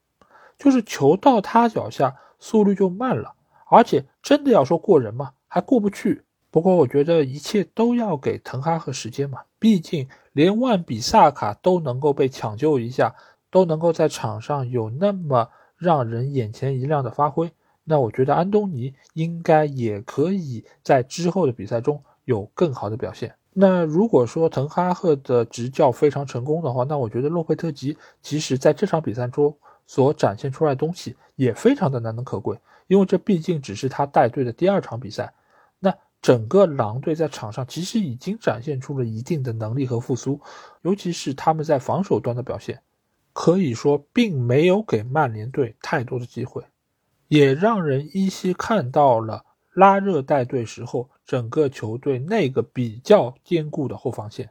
就是球到他脚下速率就慢了，而且真的要说过人嘛，还过不去。不过我觉得一切都要给滕哈赫时间嘛，毕竟。连万比萨卡都能够被抢救一下，都能够在场上有那么让人眼前一亮的发挥，那我觉得安东尼应该也可以在之后的比赛中有更好的表现。那如果说滕哈赫的执教非常成功的话，那我觉得洛佩特吉其实在这场比赛中所展现出来的东西也非常的难能可贵，因为这毕竟只是他带队的第二场比赛。整个狼队在场上其实已经展现出了一定的能力和复苏，尤其是他们在防守端的表现，可以说并没有给曼联队太多的机会，也让人依稀看到了拉热带队时候整个球队那个比较坚固的后防线。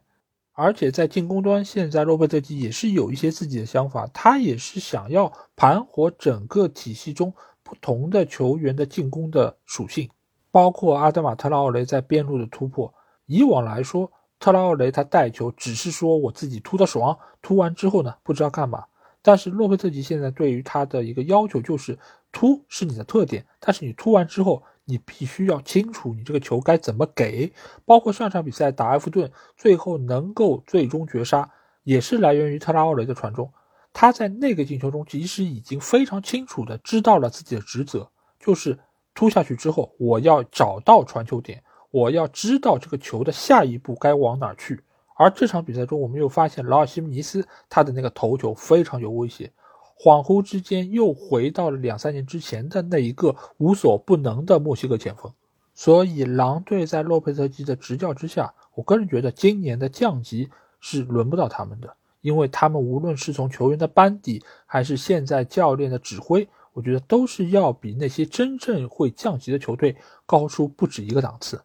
而且在进攻端，现在洛佩特吉也是有一些自己的想法，他也是想要盘活整个体系中不同的球员的进攻的属性，包括阿德玛特拉奥雷在边路的突破。以往来说，特拉奥雷他带球只是说我自己突的爽，突完之后呢不知道干嘛。但是洛佩特吉现在对于他的一个要求就是突是你的特点，但是你突完之后。你必须要清楚，你这个球该怎么给。包括上场比赛打埃弗顿，最后能够最终绝杀，也是来源于特拉奥雷的传中。他在那个进球中，其实已经非常清楚的知道了自己的职责，就是突下去之后，我要找到传球点，我要知道这个球的下一步该往哪去。而这场比赛中，我们又发现劳尔·西姆尼斯他的那个头球非常有威胁。恍惚之间，又回到了两三年之前的那一个无所不能的墨西哥前锋。所以，狼队在洛佩特基的执教之下，我个人觉得今年的降级是轮不到他们的，因为他们无论是从球员的班底，还是现在教练的指挥，我觉得都是要比那些真正会降级的球队高出不止一个档次。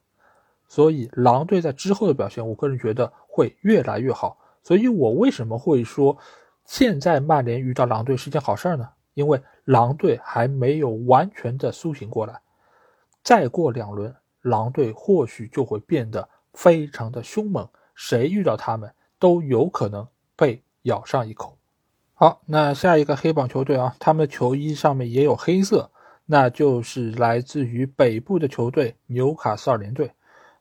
所以，狼队在之后的表现，我个人觉得会越来越好。所以我为什么会说？现在曼联遇到狼队是件好事呢，因为狼队还没有完全的苏醒过来。再过两轮，狼队或许就会变得非常的凶猛，谁遇到他们都有可能被咬上一口。好，那下一个黑榜球队啊，他们的球衣上面也有黑色，那就是来自于北部的球队纽卡斯尔联队。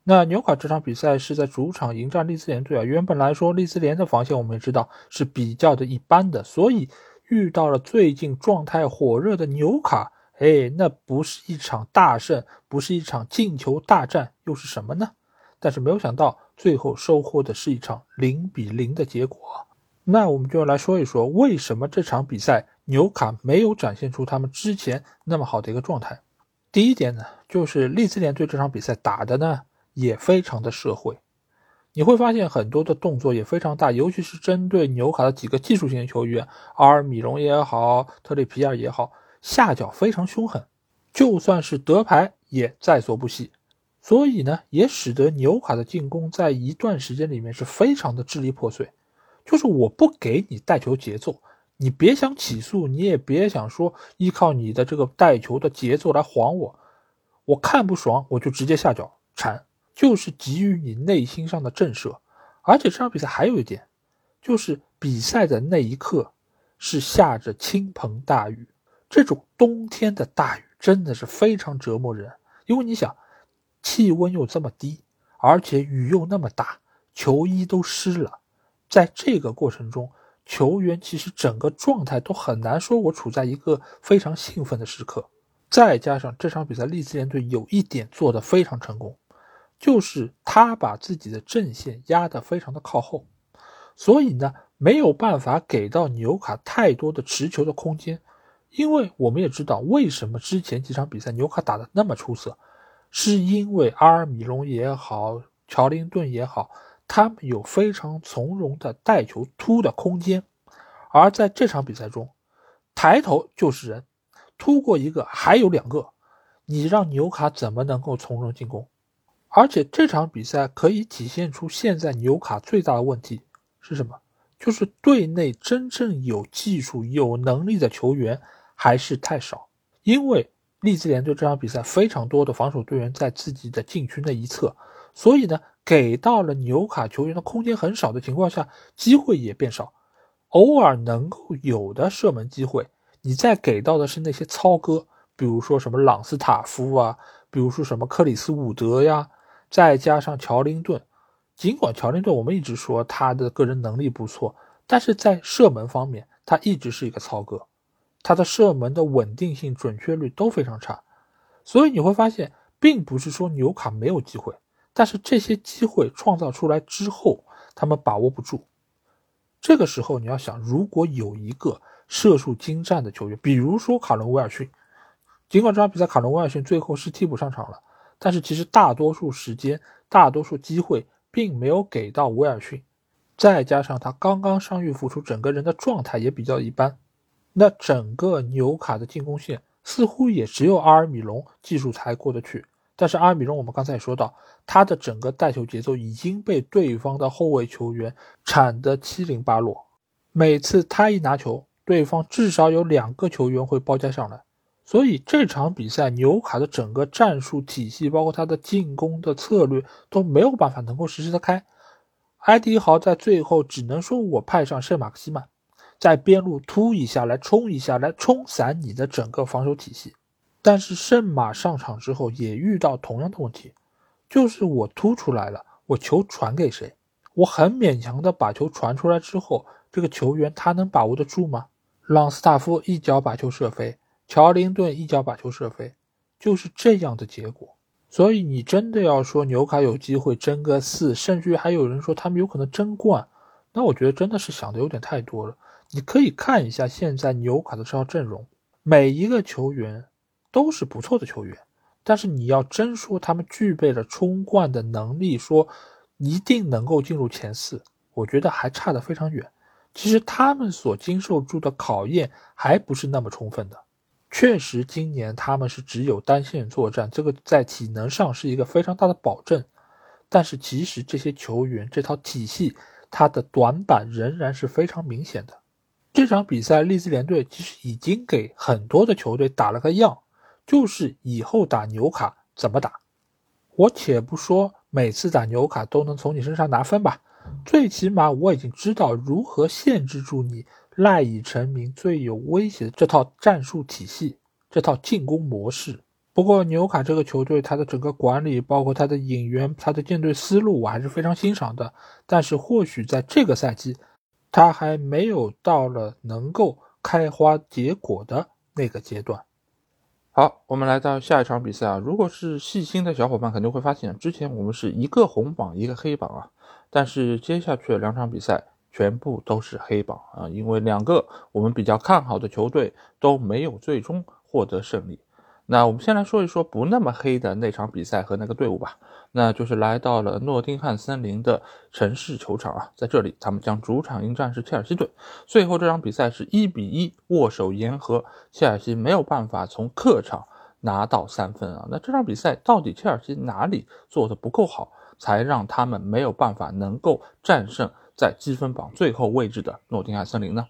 那纽卡这场比赛是在主场迎战利兹联队啊。原本来说，利兹联的防线我们也知道是比较的一般的，所以遇到了最近状态火热的纽卡，哎，那不是一场大胜，不是一场进球大战，又是什么呢？但是没有想到，最后收获的是一场零比零的结果。那我们就来说一说，为什么这场比赛纽卡没有展现出他们之前那么好的一个状态？第一点呢，就是利兹联队这场比赛打的呢。也非常的社会，你会发现很多的动作也非常大，尤其是针对纽卡的几个技术型球员，阿尔米隆也好，特里皮尔也好，下脚非常凶狠，就算是得牌也在所不惜。所以呢，也使得纽卡的进攻在一段时间里面是非常的支离破碎。就是我不给你带球节奏，你别想起诉，你也别想说依靠你的这个带球的节奏来晃我，我看不爽我就直接下脚铲。就是给予你内心上的震慑，而且这场比赛还有一点，就是比赛的那一刻是下着倾盆大雨，这种冬天的大雨真的是非常折磨人，因为你想，气温又这么低，而且雨又那么大，球衣都湿了，在这个过程中，球员其实整个状态都很难说，我处在一个非常兴奋的时刻，再加上这场比赛利兹联队有一点做得非常成功。就是他把自己的阵线压得非常的靠后，所以呢没有办法给到纽卡太多的持球的空间，因为我们也知道为什么之前几场比赛纽卡打得那么出色，是因为阿尔米隆也好，乔林顿也好，他们有非常从容的带球突的空间，而在这场比赛中，抬头就是人，突过一个还有两个，你让纽卡怎么能够从容进攻？而且这场比赛可以体现出现在纽卡最大的问题是什么？就是队内真正有技术、有能力的球员还是太少。因为利兹联队这场比赛非常多的防守队员在自己的禁区那一侧，所以呢，给到了纽卡球员的空间很少的情况下，机会也变少。偶尔能够有的射门机会，你再给到的是那些糙哥，比如说什么朗斯塔夫啊，比如说什么克里斯伍德呀。再加上乔林顿，尽管乔林顿我们一直说他的个人能力不错，但是在射门方面他一直是一个糙哥，他的射门的稳定性、准确率都非常差，所以你会发现，并不是说纽卡没有机会，但是这些机会创造出来之后，他们把握不住。这个时候你要想，如果有一个射术精湛的球员，比如说卡伦威尔逊。尽管这场比赛卡伦威尔逊最后是替补上场了，但是其实大多数时间、大多数机会并没有给到威尔逊。再加上他刚刚伤愈复出，整个人的状态也比较一般。那整个纽卡的进攻线似乎也只有阿尔米隆技术才过得去。但是阿米隆，我们刚才也说到，他的整个带球节奏已经被对方的后卫球员铲得七零八落。每次他一拿球，对方至少有两个球员会包夹上来。所以这场比赛，纽卡的整个战术体系，包括他的进攻的策略都没有办法能够实施得开。埃迪豪在最后只能说我派上圣马克西曼，在边路突一下来冲一下来冲散你的整个防守体系。但是圣马上场之后也遇到同样的问题，就是我突出来了，我球传给谁？我很勉强的把球传出来之后，这个球员他能把握得住吗？朗斯塔夫一脚把球射飞。乔林顿一脚把球射飞，就是这样的结果。所以你真的要说纽卡有机会争个四，甚至于还有人说他们有可能争冠，那我觉得真的是想的有点太多了。你可以看一下现在纽卡的这套阵容，每一个球员都是不错的球员，但是你要真说他们具备了冲冠的能力，说一定能够进入前四，我觉得还差得非常远。其实他们所经受住的考验还不是那么充分的。确实，今年他们是只有单线作战，这个在体能上是一个非常大的保证。但是，其实这些球员这套体系，它的短板仍然是非常明显的。这场比赛，利兹联队其实已经给很多的球队打了个样，就是以后打纽卡怎么打。我且不说每次打纽卡都能从你身上拿分吧，最起码我已经知道如何限制住你。赖以成名、最有威胁的这套战术体系，这套进攻模式。不过纽卡这个球队，他的整个管理，包括他的引援、他的建队思路，我还是非常欣赏的。但是或许在这个赛季，他还没有到了能够开花结果的那个阶段。好，我们来到下一场比赛啊。如果是细心的小伙伴，肯定会发现，之前我们是一个红榜一个黑榜啊，但是接下去的两场比赛。全部都是黑榜啊，因为两个我们比较看好的球队都没有最终获得胜利。那我们先来说一说不那么黑的那场比赛和那个队伍吧，那就是来到了诺丁汉森林的城市球场啊，在这里他们将主场迎战是切尔西队。最后这场比赛是一比一握手言和，切尔西没有办法从客场拿到三分啊。那这场比赛到底切尔西哪里做的不够好，才让他们没有办法能够战胜？在积分榜最后位置的诺丁汉森林呢？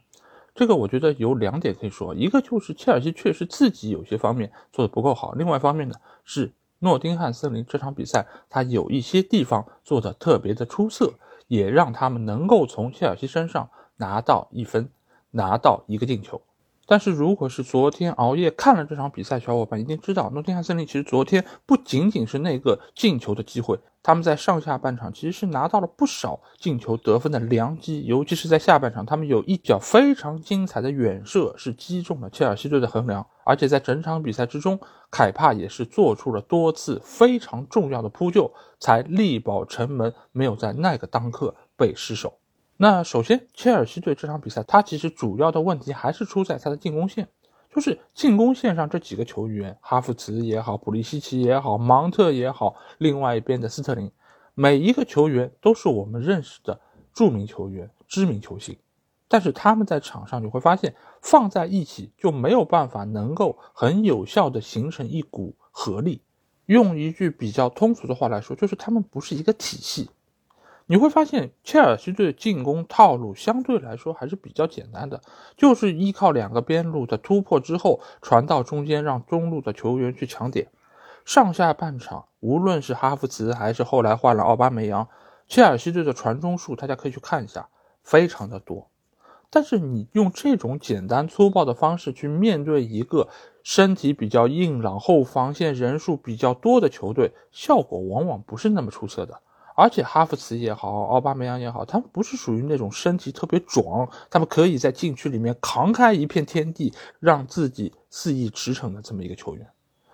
这个我觉得有两点可以说，一个就是切尔西确实自己有些方面做的不够好，另外一方面呢是诺丁汉森林这场比赛他有一些地方做得特别的出色，也让他们能够从切尔西身上拿到一分，拿到一个进球。但是如果是昨天熬夜看了这场比赛，小伙伴一定知道，诺丁汉森林其实昨天不仅仅是那个进球的机会，他们在上下半场其实是拿到了不少进球得分的良机，尤其是在下半场，他们有一脚非常精彩的远射是击中了切尔西队的横梁，而且在整场比赛之中，凯帕也是做出了多次非常重要的扑救，才力保城门没有在那个当刻被失守。那首先，切尔西队这场比赛，他其实主要的问题还是出在他的进攻线，就是进攻线上这几个球员，哈弗茨也好，普利西奇也好，芒特也好，另外一边的斯特林，每一个球员都是我们认识的著名球员、知名球星，但是他们在场上你会发现，放在一起就没有办法能够很有效的形成一股合力。用一句比较通俗的话来说，就是他们不是一个体系。你会发现，切尔西队进攻套路相对来说还是比较简单的，就是依靠两个边路的突破之后传到中间，让中路的球员去抢点。上下半场，无论是哈弗茨还是后来换了奥巴梅扬，切尔西队的传中数大家可以去看一下，非常的多。但是你用这种简单粗暴的方式去面对一个身体比较硬朗、后防线人数比较多的球队，效果往往不是那么出色的。而且哈弗茨也好，奥巴梅扬也好，他们不是属于那种身体特别壮，他们可以在禁区里面扛开一片天地，让自己肆意驰骋的这么一个球员。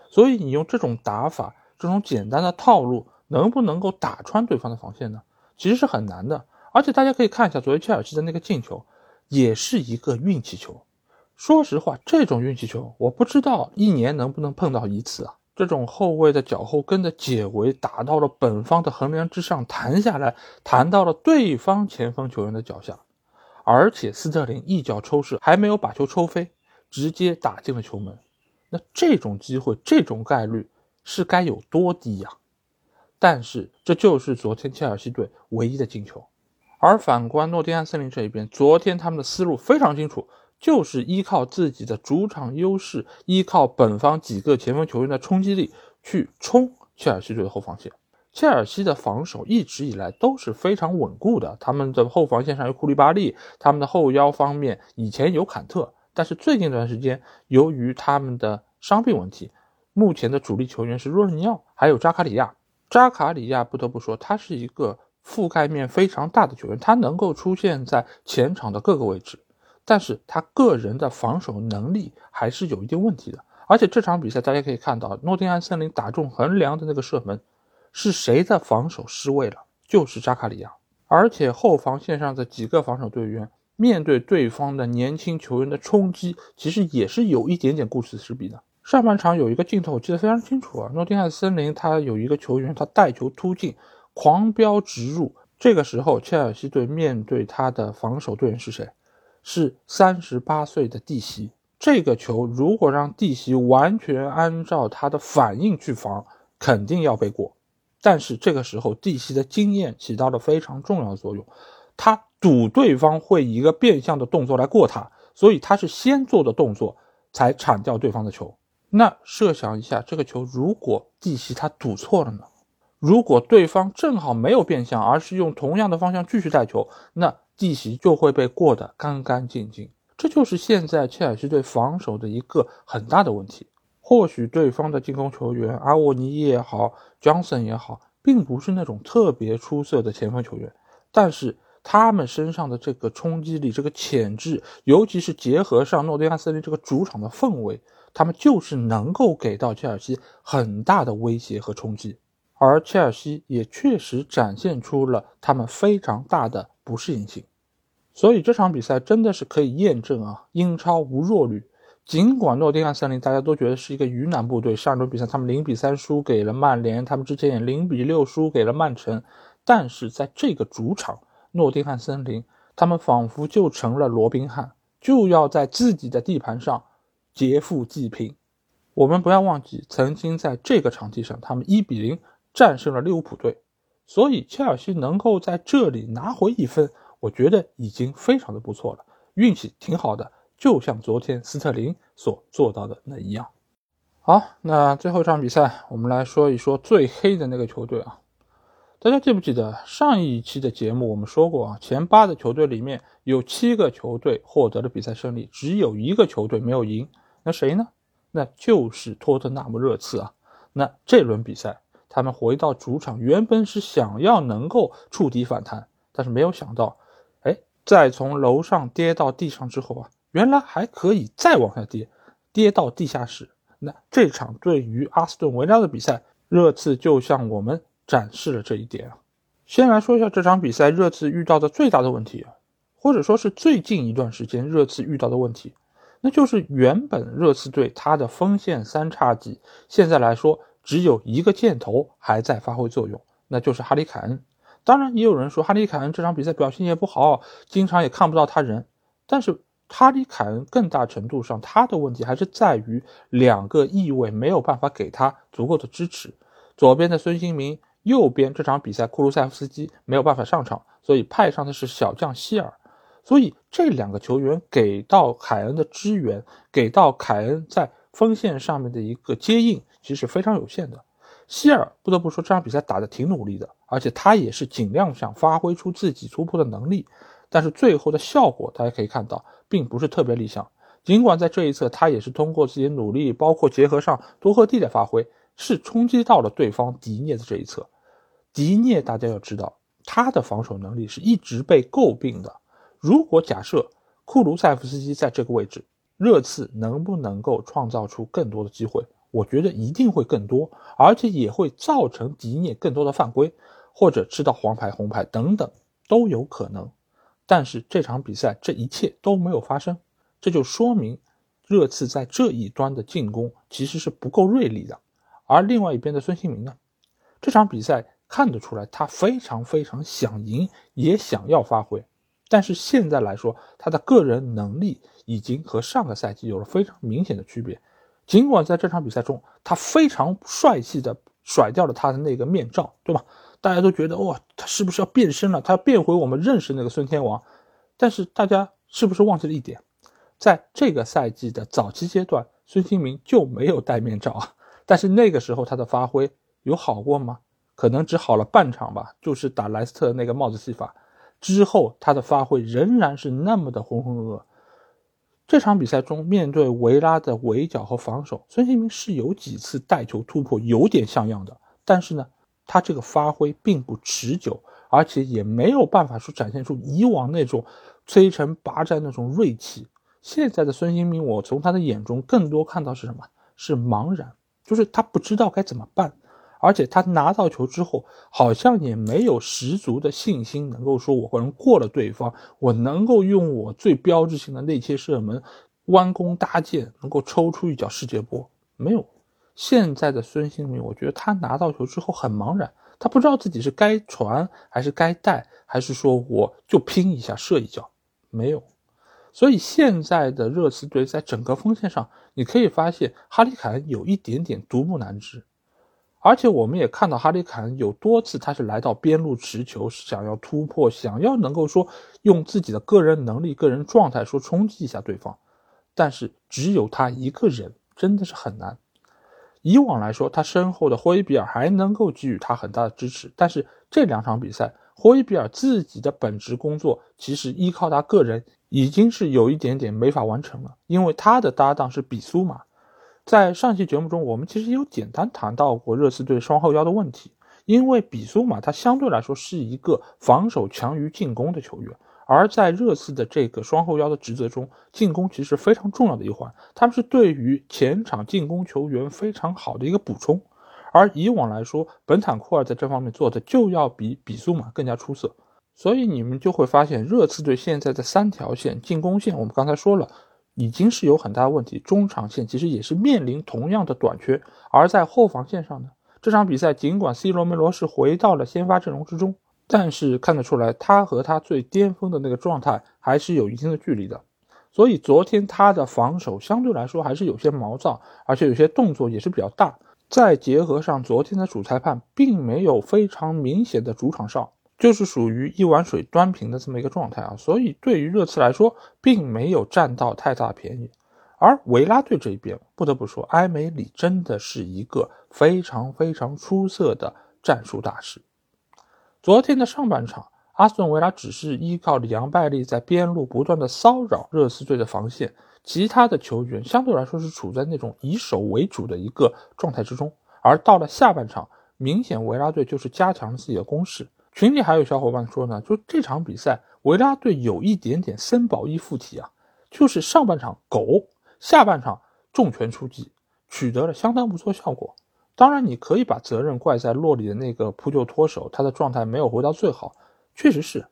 所以你用这种打法，这种简单的套路，能不能够打穿对方的防线呢？其实是很难的。而且大家可以看一下昨天切尔西的那个进球，也是一个运气球。说实话，这种运气球，我不知道一年能不能碰到一次啊。这种后卫的脚后跟的解围打到了本方的横梁之上，弹下来，弹到了对方前锋球员的脚下，而且斯特林一脚抽射还没有把球抽飞，直接打进了球门。那这种机会，这种概率是该有多低呀？但是这就是昨天切尔西队唯一的进球。而反观诺丁汉森林这一边，昨天他们的思路非常清楚，就是依靠自己的主场优势，依靠本方几个前锋球员的冲击力去冲切尔西队的后防线。切尔西的防守一直以来都是非常稳固的，他们的后防线上有库利巴利，他们的后腰方面以前有坎特，但是最近一段时间由于他们的伤病问题，目前的主力球员是若日尼奥，还有扎卡里亚。扎卡里亚不得不说，他是一个。覆盖面非常大的球员，他能够出现在前场的各个位置，但是他个人的防守能力还是有一定问题的。而且这场比赛大家可以看到，诺丁汉森林打中横梁的那个射门，是谁的防守失位了？就是扎卡里亚。而且后防线上的几个防守队员面对对方的年轻球员的冲击，其实也是有一点点顾此失彼的。上半场有一个镜头我记得非常清楚啊，诺丁汉森林他有一个球员他带球突进。狂飙直入，这个时候切尔西队面对他的防守队员是谁？是三十八岁的蒂西。这个球如果让蒂西完全按照他的反应去防，肯定要被过。但是这个时候蒂西的经验起到了非常重要的作用，他赌对方会以一个变相的动作来过他，所以他是先做的动作才铲掉对方的球。那设想一下，这个球如果蒂西他赌错了呢？如果对方正好没有变向，而是用同样的方向继续带球，那地席就会被过得干干净净。这就是现在切尔西队防守的一个很大的问题。或许对方的进攻球员阿沃尼也好，Johnson 也好，并不是那种特别出色的前锋球员，但是他们身上的这个冲击力、这个潜质，尤其是结合上诺丁汉森林这个主场的氛围，他们就是能够给到切尔西很大的威胁和冲击。而切尔西也确实展现出了他们非常大的不适应性，所以这场比赛真的是可以验证啊，英超无弱旅。尽管诺丁汉森林大家都觉得是一个鱼腩部队，上周比赛他们零比三输给了曼联，他们之前也零比六输给了曼城，但是在这个主场诺丁汉森林，他们仿佛就成了罗宾汉，就要在自己的地盘上劫富济贫。我们不要忘记，曾经在这个场地上，他们一比零。战胜了利物浦队，所以切尔西能够在这里拿回一分，我觉得已经非常的不错了，运气挺好的，就像昨天斯特林所做到的那一样。好，那最后一场比赛，我们来说一说最黑的那个球队啊。大家记不记得上一期的节目我们说过啊？前八的球队里面有七个球队获得了比赛胜利，只有一个球队没有赢，那谁呢？那就是托特纳姆热刺啊。那这轮比赛。他们回到主场，原本是想要能够触底反弹，但是没有想到，哎，再从楼上跌到地上之后啊，原来还可以再往下跌，跌到地下室。那这场对于阿斯顿维拉的比赛，热刺就向我们展示了这一点啊。先来说一下这场比赛热刺遇到的最大的问题，或者说是最近一段时间热刺遇到的问题，那就是原本热刺队他的锋线三叉戟，现在来说。只有一个箭头还在发挥作用，那就是哈里凯恩。当然，也有人说哈里凯恩这场比赛表现也不好，经常也看不到他人。但是哈里凯恩更大程度上他的问题还是在于两个翼位没有办法给他足够的支持。左边的孙兴民，右边这场比赛库卢塞夫斯基没有办法上场，所以派上的是小将希尔。所以这两个球员给到凯恩的支援，给到凯恩在锋线上面的一个接应。其实非常有限的，希尔不得不说这场比赛打得挺努力的，而且他也是尽量想发挥出自己突破的能力，但是最后的效果大家可以看到，并不是特别理想。尽管在这一侧他也是通过自己的努力，包括结合上多赫蒂的发挥，是冲击到了对方迪涅的这一侧。迪涅大家要知道，他的防守能力是一直被诟病的。如果假设库卢塞夫斯基在这个位置，热刺能不能够创造出更多的机会？我觉得一定会更多，而且也会造成迪涅更多的犯规，或者吃到黄牌、红牌等等都有可能。但是这场比赛这一切都没有发生，这就说明热刺在这一端的进攻其实是不够锐利的。而另外一边的孙兴民呢，这场比赛看得出来他非常非常想赢，也想要发挥。但是现在来说，他的个人能力已经和上个赛季有了非常明显的区别。尽管在这场比赛中，他非常帅气的甩掉了他的那个面罩，对吧？大家都觉得哇，他是不是要变身了？他要变回我们认识那个孙天王？但是大家是不是忘记了一点，在这个赛季的早期阶段，孙兴民就没有戴面罩啊。但是那个时候他的发挥有好过吗？可能只好了半场吧，就是打莱斯特那个帽子戏法之后，他的发挥仍然是那么的浑浑噩噩。这场比赛中，面对维拉的围剿和防守，孙兴民是有几次带球突破，有点像样的。但是呢，他这个发挥并不持久，而且也没有办法说展现出以往那种摧城拔寨那种锐气。现在的孙兴民，我从他的眼中更多看到是什么？是茫然。就是他不知道该怎么办，而且他拿到球之后，好像也没有十足的信心，能够说我能过了对方，我能够用我最标志性的内切射门弯弓搭箭，能够抽出一脚世界波。没有，现在的孙兴民，我觉得他拿到球之后很茫然，他不知道自己是该传还是该带，还是说我就拼一下射一脚，没有。所以现在的热刺队在整个锋线上，你可以发现哈里凯恩有一点点独木难支，而且我们也看到哈里凯恩有多次他是来到边路持球，想要突破，想要能够说用自己的个人能力、个人状态说冲击一下对方，但是只有他一个人真的是很难。以往来说，他身后的霍伊比尔还能够给予他很大的支持，但是这两场比赛，霍伊比尔自己的本职工作其实依靠他个人。已经是有一点点没法完成了，因为他的搭档是比苏马。在上期节目中，我们其实有简单谈到过热刺队双后腰的问题，因为比苏马他相对来说是一个防守强于进攻的球员，而在热刺的这个双后腰的职责中，进攻其实非常重要的一环，他们是对于前场进攻球员非常好的一个补充。而以往来说，本坦库尔在这方面做的就要比比苏马更加出色。所以你们就会发现，热刺队现在的三条线进攻线，我们刚才说了，已经是有很大的问题。中场线其实也是面临同样的短缺。而在后防线上呢，这场比赛尽管 C 罗梅罗是回到了先发阵容之中，但是看得出来，他和他最巅峰的那个状态还是有一定的距离的。所以昨天他的防守相对来说还是有些毛躁，而且有些动作也是比较大。再结合上昨天的主裁判并没有非常明显的主场哨。就是属于一碗水端平的这么一个状态啊，所以对于热刺来说，并没有占到太大便宜。而维拉队这一边，不得不说，埃梅里真的是一个非常非常出色的战术大师。昨天的上半场，阿斯顿维拉只是依靠里昂拜利在边路不断的骚扰热刺队的防线，其他的球员相对来说是处在那种以守为主的一个状态之中。而到了下半场，明显维拉队就是加强了自己的攻势。群里还有小伙伴说呢，就这场比赛维拉队有一点点森保一附体啊，就是上半场狗，下半场重拳出击，取得了相当不错效果。当然，你可以把责任怪在洛里的那个扑救脱手，他的状态没有回到最好。确实是，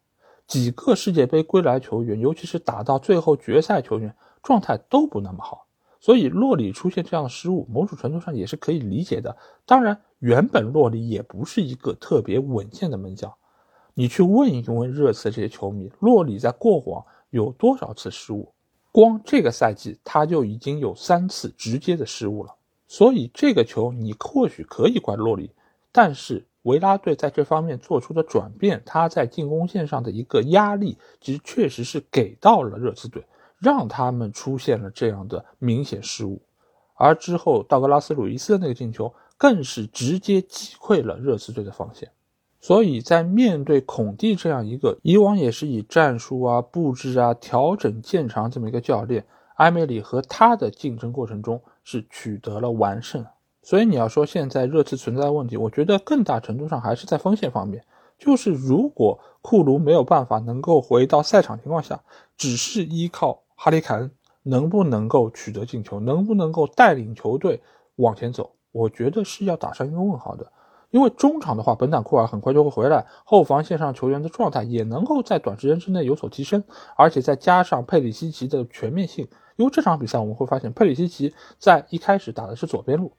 几个世界杯归来球员，尤其是打到最后决赛球员，状态都不那么好。所以洛里出现这样的失误，某种程度上也是可以理解的。当然，原本洛里也不是一个特别稳健的门将。你去问一问热刺这些球迷，洛里在过往有多少次失误？光这个赛季他就已经有三次直接的失误了。所以这个球你或许可以怪洛里，但是维拉队在这方面做出的转变，他在进攻线上的一个压力，其实确实是给到了热刺队。让他们出现了这样的明显失误，而之后道格拉斯·鲁伊斯的那个进球更是直接击溃了热刺队的防线。所以在面对孔蒂这样一个以往也是以战术啊、布置啊、调整见长这么一个教练，埃梅里和他的竞争过程中是取得了完胜。所以你要说现在热刺存在的问题，我觉得更大程度上还是在锋线方面。就是如果库卢没有办法能够回到赛场情况下，只是依靠。哈里凯恩能不能够取得进球，能不能够带领球队往前走？我觉得是要打上一个问号的。因为中场的话，本坦库尔很快就会回来，后防线上球员的状态也能够在短时间之内有所提升，而且再加上佩里西奇的全面性，因为这场比赛我们会发现佩里西奇在一开始打的是左边路，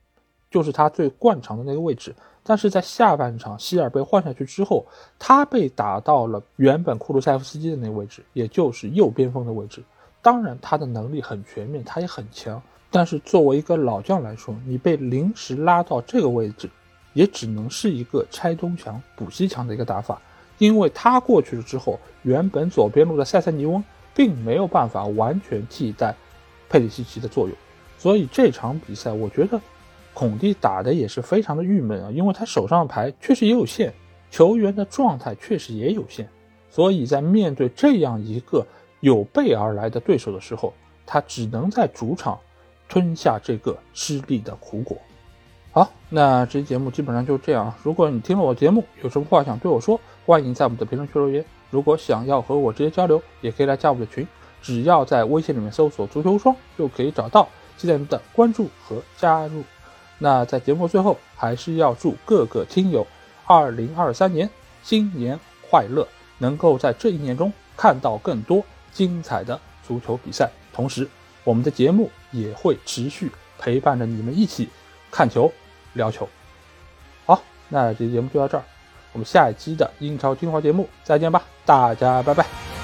就是他最惯常的那个位置。但是在下半场希尔被换下去之后，他被打到了原本库卢塞夫斯基的那个位置，也就是右边锋的位置。当然，他的能力很全面，他也很强。但是作为一个老将来说，你被临时拉到这个位置，也只能是一个拆东墙补西墙的一个打法。因为他过去了之后，原本左边路的塞塞尼翁并没有办法完全替代佩里西奇的作用。所以这场比赛，我觉得。孔蒂打的也是非常的郁闷啊，因为他手上的牌确实也有限，球员的状态确实也有限，所以在面对这样一个有备而来的对手的时候，他只能在主场吞下这个失利的苦果。好，那这期节目基本上就这样。如果你听了我节目，有什么话想对我说，欢迎在我们的评论区留言。如果想要和我直接交流，也可以来加我们的群，只要在微信里面搜索“足球双”就可以找到，期待您的关注和加入。那在节目最后，还是要祝各个听友，二零二三年新年快乐，能够在这一年中看到更多精彩的足球比赛。同时，我们的节目也会持续陪伴着你们一起看球、聊球。好，那这期节目就到这儿，我们下一期的英超精华节目再见吧，大家拜拜。